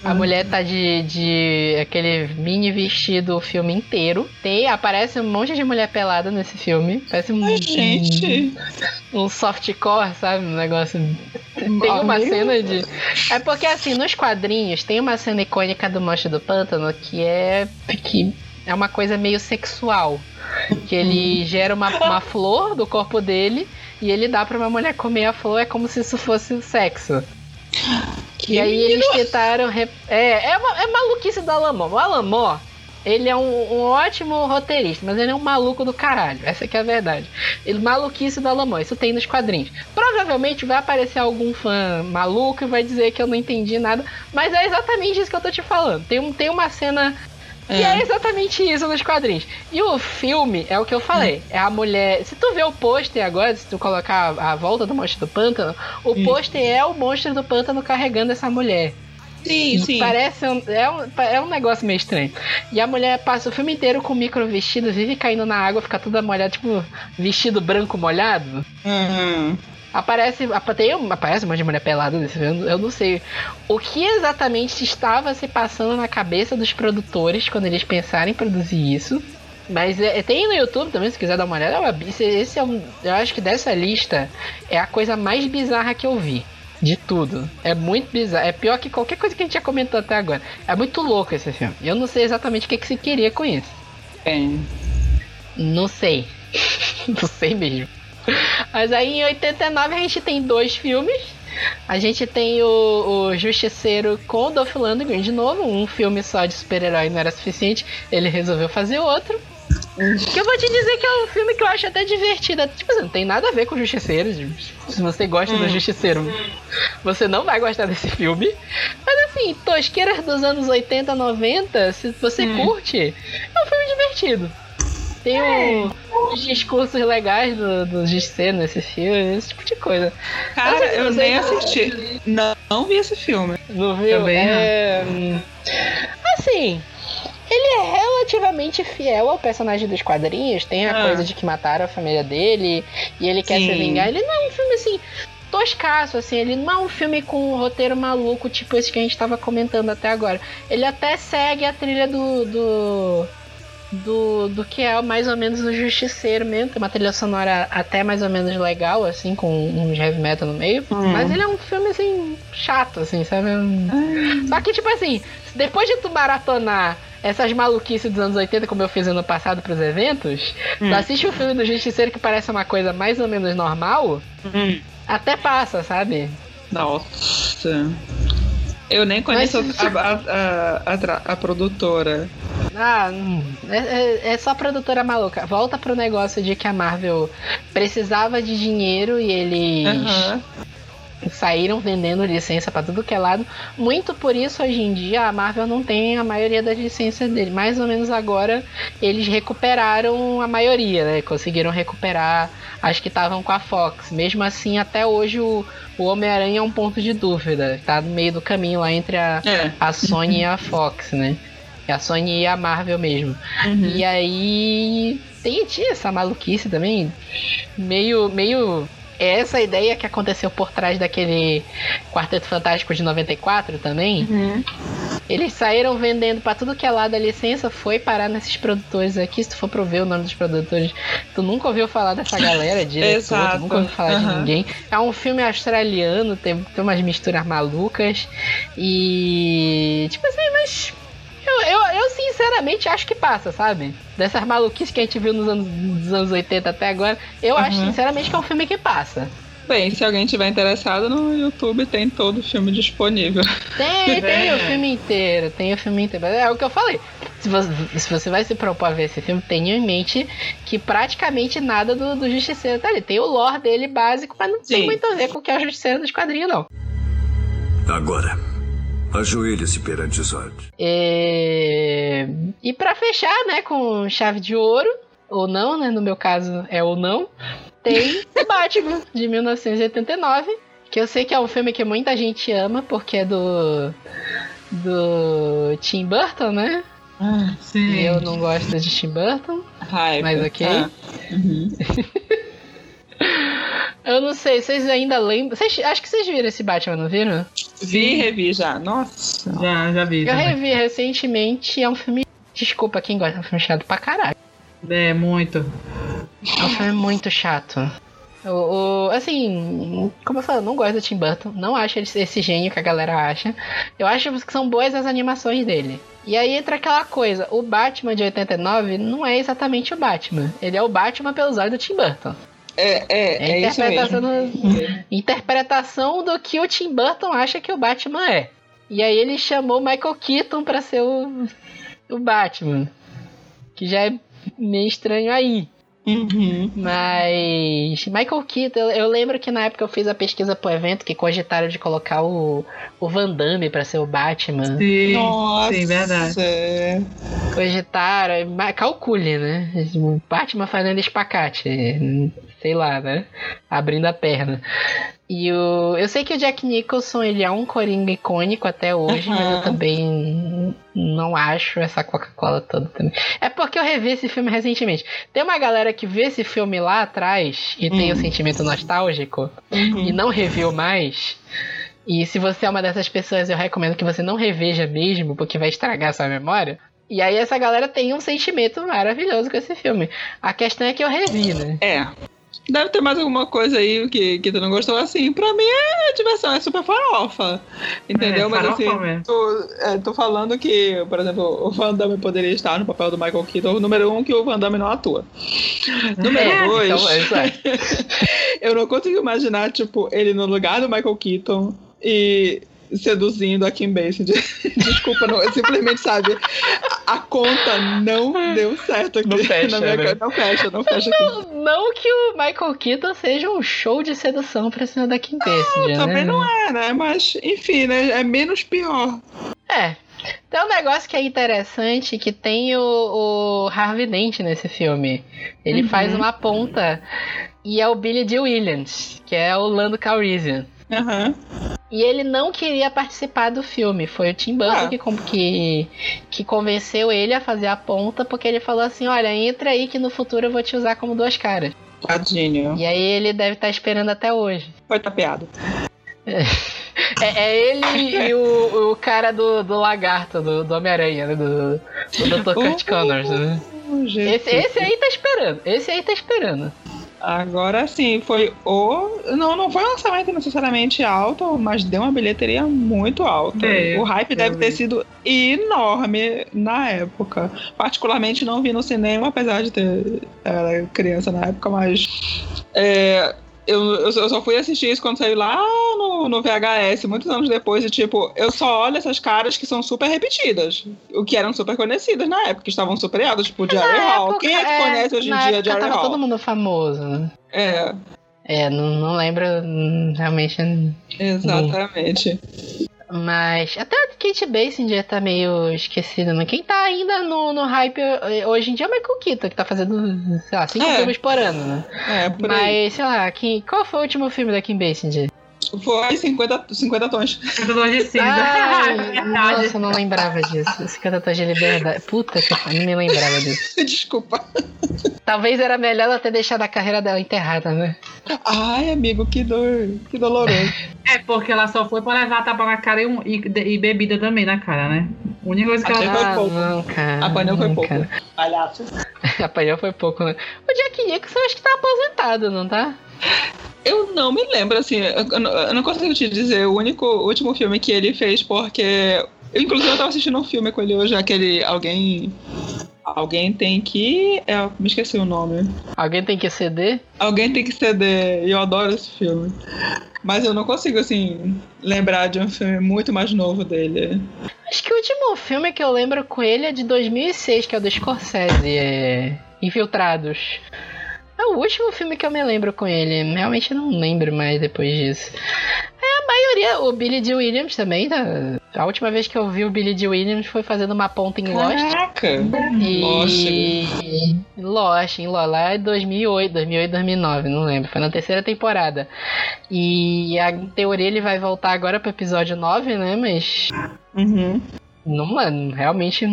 A mulher tá de, de aquele mini vestido o filme inteiro. Tem, aparece um monte de mulher pelada nesse filme. Parece um, ai, gente. um softcore, sabe? Um negócio. Tem uma cena de. É porque assim, nos quadrinhos tem uma cena icônica do Monstro do Pântano que é. que é uma coisa meio sexual. Que ele gera uma, uma flor do corpo dele e ele dá pra uma mulher comer a flor, é como se isso fosse sexo. Que E aí menino. eles tentaram. rep- É, é, é maluquice do Alamó. O Alamó, ele é um, um, ótimo roteirista, mas ele é um maluco do caralho. Essa que é a verdade. Ele maluquice do Alamão, isso tem nos quadrinhos. Provavelmente vai aparecer algum fã maluco e vai dizer que eu não entendi nada, mas é exatamente isso que eu tô te falando. Tem, um, tem uma cena e é. é exatamente isso nos quadrinhos. E o filme é o que eu falei. Hum. É a mulher. Se tu vê o pôster agora, se tu colocar a, a volta do monstro do pântano, o hum. pôster é o monstro do pântano carregando essa mulher. Sim, e sim. Parece um, é, um, é um negócio meio estranho. E a mulher passa o filme inteiro com micro vestido, vive caindo na água, fica toda molhada, tipo, vestido branco molhado. Uhum. Aparece, tem, aparece um monte de mulher pelada nesse filme, eu não sei o que exatamente estava se passando na cabeça dos produtores quando eles pensaram em produzir isso. Mas é, tem no YouTube também, se quiser dar uma olhada. É esse, esse é um, eu acho que dessa lista é a coisa mais bizarra que eu vi. De tudo. É muito bizarro. É pior que qualquer coisa que a gente já comentou até agora. É muito louco esse filme. Eu não sei exatamente o que, que se queria com isso. É. Não sei. não sei mesmo. Mas aí em 89 a gente tem dois filmes. A gente tem o, o Justiceiro com o Dolph Lundgren de novo. Um filme só de super-herói não era suficiente. Ele resolveu fazer outro. Que eu vou te dizer que é um filme que eu acho até divertido. Tipo assim, não tem nada a ver com Justiceiro. Se você gosta hum. do Justiceiro, você não vai gostar desse filme. Mas assim, tosqueiras dos anos 80, 90, se você hum. curte, é um filme divertido. Tem um, os discursos legais do, do Justiceiro nesse filme, esse tipo de coisa. Cara, eu, eu nem assisti. Não, não vi esse filme. Não viu? Também é... Assim, ele é relativamente fiel ao personagem dos quadrinhos. Tem a ah. coisa de que mataram a família dele e ele quer Sim. se vingar. Ele não é um filme assim toscaço, assim, ele não é um filme com um roteiro maluco, tipo esse que a gente tava comentando até agora. Ele até segue a trilha do, do do, do que é mais ou menos o Justiceiro mesmo. Tem uma trilha sonora até mais ou menos legal, assim, com um heavy metal no meio. Hum. Mas ele é um filme, assim, chato, assim, sabe? Hum. Só que, tipo assim, depois de tu maratonar essas maluquices dos anos 80, como eu fiz ano passado pros eventos, hum. tu assiste o um filme do Justiceiro que parece uma coisa mais ou menos normal, hum. até passa, sabe? Nossa. Eu nem conheço Mas, a, a, a, a, produtora. Ah, hum, é, é, é, só produtora maluca. Volta pro negócio de que a Marvel precisava de dinheiro e eles uhum. Saíram vendendo licença para tudo que é lado. Muito por isso, hoje em dia, a Marvel não tem a maioria das licenças dele. Mais ou menos agora, eles recuperaram a maioria, né? Conseguiram recuperar as que estavam com a Fox. Mesmo assim, até hoje o o Homem-Aranha é um ponto de dúvida. Tá no meio do caminho lá entre a, é. a Sony e a Fox, né? A Sony e a Marvel mesmo. Uhum. E aí tem essa maluquice também. Meio. meio é essa ideia que aconteceu por trás daquele Quarteto Fantástico de 94 também. Uhum. Eles saíram vendendo para tudo que é lado a licença, foi parar nesses produtores aqui. Se tu for pra ver o nome dos produtores, tu nunca ouviu falar dessa galera, diretor, tu nunca ouviu falar uhum. de ninguém. É um filme australiano, tem, tem umas misturas malucas. E. Tipo assim, mas. Eu, eu, eu, sinceramente acho que passa, sabe? Dessas maluquices que a gente viu nos anos, nos anos 80 até agora, eu uhum. acho sinceramente que é um filme que passa. Bem, se alguém tiver interessado, no YouTube tem todo o filme disponível. Tem, tem é. o filme inteiro, tem o filme inteiro. É o que eu falei. Se você, se você vai se propor a ver esse filme, tenha em mente que praticamente nada do, do Justiceiro tá ali. Tem o lore dele básico, mas não Sim. tem muito a ver com o que é o Justiceiro dos quadrinhos, não. Agora, ajoelhe-se perante Zod. E, e para fechar, né, com chave de ouro, ou não, né, no meu caso é ou não, tem Batman, de 1989. Que eu sei que é um filme que muita gente ama, porque é do. do Tim Burton, né? Ah, sim. Eu não gosto de Tim Burton. Hype. Mas ok. Ah. Uhum. eu não sei, vocês ainda lembram? Vocês, acho que vocês viram esse Batman, não viram? Vi, revi já. Nossa. Já, já vi. Eu também. revi recentemente. É um filme. Desculpa quem gosta, é um filme chato pra caralho. É, muito. É um filme muito chato. O, o, assim, como eu falei, eu não gosto do Tim Burton. Não acho ele esse gênio que a galera acha. Eu acho que são boas as animações dele. E aí entra aquela coisa: o Batman de 89 não é exatamente o Batman. Ele é o Batman pelos olhos do Tim Burton. É, é, é, interpretação, do, interpretação do que o Tim Burton acha que o Batman é. E aí ele chamou Michael Keaton para ser o, o Batman. que já é meio estranho aí. Uhum. Mas Michael Keaton, eu, eu lembro que na época eu fiz a pesquisa pro evento que cogitaram de colocar o, o Van Damme pra ser o Batman. Sim, Nossa. sim, verdade. Cogitaram, mas calcule, né? O Batman fazendo espacate, sei lá, né? Abrindo a perna. E o, eu sei que o Jack Nicholson ele é um coringa icônico até hoje, mas eu também não acho essa Coca-Cola toda também. É porque eu revi esse filme recentemente. Tem uma galera que vê esse filme lá atrás e tem o sentimento nostálgico e Uhum. não reviu mais. E se você é uma dessas pessoas, eu recomendo que você não reveja mesmo, porque vai estragar sua memória. E aí essa galera tem um sentimento maravilhoso com esse filme. A questão é que eu revi, né? É. Deve ter mais alguma coisa aí que, que tu não gostou. Assim, pra mim é diversão, é super farofa. Entendeu? É, Mas assim, mesmo. tô, é, tô falando que, por exemplo, o Van Damme poderia estar no papel do Michael Keaton. Número um, que o Van Damme não atua. Número É, dois, Então, é. eu não consigo imaginar, tipo, ele no lugar do Michael Keaton e seduzindo a Kim Basinger. Desculpa, não, eu simplesmente, sabe, a, a conta não deu certo aqui. Não fecha, na minha né? Não fecha, não fecha aqui. Não que o Michael Keaton seja um show de sedução pra cima da Kim Basinger, Também né? não é, né? Mas, enfim, né? É menos pior. É. Tem um negócio que é interessante que tem o, o Harvey Dent nesse filme. Ele Uhum. faz uma ponta e é o Billy D. Williams, que é o Lando Calrissian. Aham. E ele não queria participar do filme. Foi o Tim Burton Ah. que, que, que convenceu ele a fazer a ponta, porque ele falou assim: olha, entra aí que no futuro eu vou te usar como duas caras. Tadinho. E aí ele deve estar esperando até hoje. Foi tapeado. É, é ele e o, o cara do, do lagarto, do, do Homem-Aranha, né? Do, do Dr. Kurt Connors, né? Jesus. Esse, esse aí tá esperando. Esse aí tá esperando. Agora sim, foi o. Não, não foi um lançamento necessariamente alto, mas deu uma bilheteria muito alta. Deu, o hype deve deu. ter sido enorme na época. Particularmente não vi no cinema, apesar de ter era criança na época, mas. é, eu, eu só- fui assistir isso quando saiu lá no, no VHS, muitos anos depois, e tipo, eu só olho essas caras que são super repetidas. O que eram super conhecidas na época, que estavam super altas, tipo Jerry Na Hall. época- Quem é que conhece hoje em dia Jerry Hall? todo mundo famoso, né? É, É, não, não lembro hum, realmente. exatamente. Mas até a Kate Basinger tá meio esquecida, né? Quem tá ainda no, no hype eh, hoje em dia é o Michael Keaton, que tá fazendo, sei lá, cinco É. filmes por ano, né? É, por aí. Mas, sei lá, quem, qual foi o último filme da Kim Basinger? Foi 50, 50 tons. Cantador de cinza. Ai, Verdade. nossa, eu não lembrava disso. Esse canta de liberdade. Puta que eu não me lembrava disso. Desculpa. Talvez era melhor ela ter deixado a carreira dela enterrada, né? Ai, amigo, que dor. Que doloroso. É, porque ela só foi pra levar tapa na cara e, um- e- e bebida também na cara, né? A única coisa que ela Achei foi ah, pouco. não, cara. Apanhou foi pouco. cara. Palhaço. Apanhou foi pouco, né? O Jack Nicholson eu acho que tá aposentado, não tá? Eu não me lembro, assim, eu, eu não- eu consigo te dizer o único o último filme que ele fez, porque. eu, Inclusive, eu tava assistindo um filme com ele hoje, aquele. Alguém. Alguém tem que. É, me esqueci o nome. Alguém tem que ceder? Alguém tem que ceder. E eu adoro esse filme. Mas eu não consigo, assim, lembrar de um filme muito mais novo dele. Acho que o último filme que eu lembro com ele é de 2006, que é o do Scorsese, é Infiltrados. É o último filme que eu me lembro com ele. Realmente não lembro mais depois disso. É, a maioria, o Billy D. Williams também, tá? A última vez que eu vi o Billy D. Williams foi fazendo uma ponta em Lost. Caraca! E... Lost, em Lost, lá é 2008, 2008, 2009, não lembro. Foi na terceira temporada. E a, teoria ele vai voltar agora pro episódio 9, né? Mas Uhum. Não, mano, realmente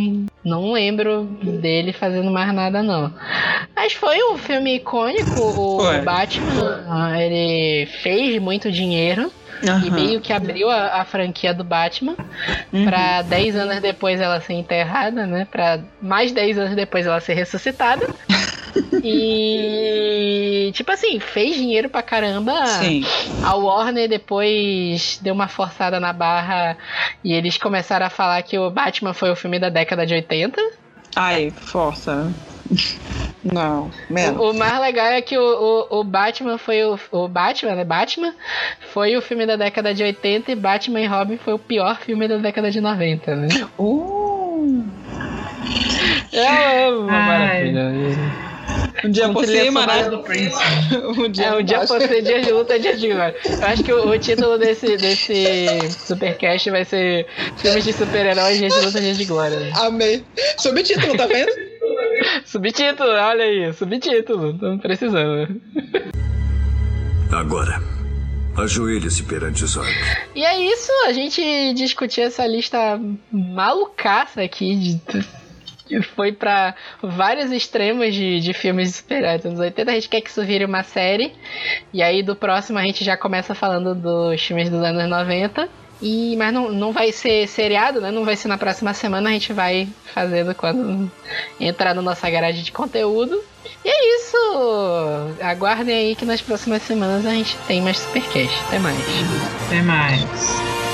não lembro dele fazendo mais nada, não. Mas foi um filme icônico, o Foi. Batman. Ele fez muito dinheiro e meio que abriu a, a franquia do Batman Uhum. pra 10 anos depois ela ser enterrada, né? Pra mais 10 anos depois ela ser ressuscitada. e, tipo assim, fez dinheiro pra caramba. Sim. A Warner depois deu uma forçada na barra e eles começaram a falar que o Batman foi o filme da década de 80. Ai, força. Não, menos. O, o mais legal é que o, o, o Batman foi o, o Batman, né? Batman foi o filme da década de 80 e Batman e Robin foi o pior filme da década de 90, né? Uh. É uma Ai. maravilha. Um dia sonora né? do Prince. Um dia, É, um dia ser dia de luta, dia de glória. Eu acho que o, o título desse, desse Supercast vai ser Filmes de super-heróis, dia de luta, dia de glória. né? Amei. Subtítulo, tá vendo? Subtítulo, olha aí, subtítulo. Estamos precisando. Agora, ajoelhe-se perante Zod. E é isso, a gente discutiu essa lista malucaça aqui de. Foi pra vários extremos de, de filmes de super-heróis dos anos 80. A gente quer que isso vire uma série. E aí do próximo a gente já começa falando dos filmes dos anos 90. E, mas não, não vai ser seriado, né? Não vai ser na próxima semana. A gente vai fazendo quando entrar na nossa garagem de conteúdo. E é isso! Aguardem aí que nas próximas semanas a gente tem mais Supercast. Até mais. Até mais.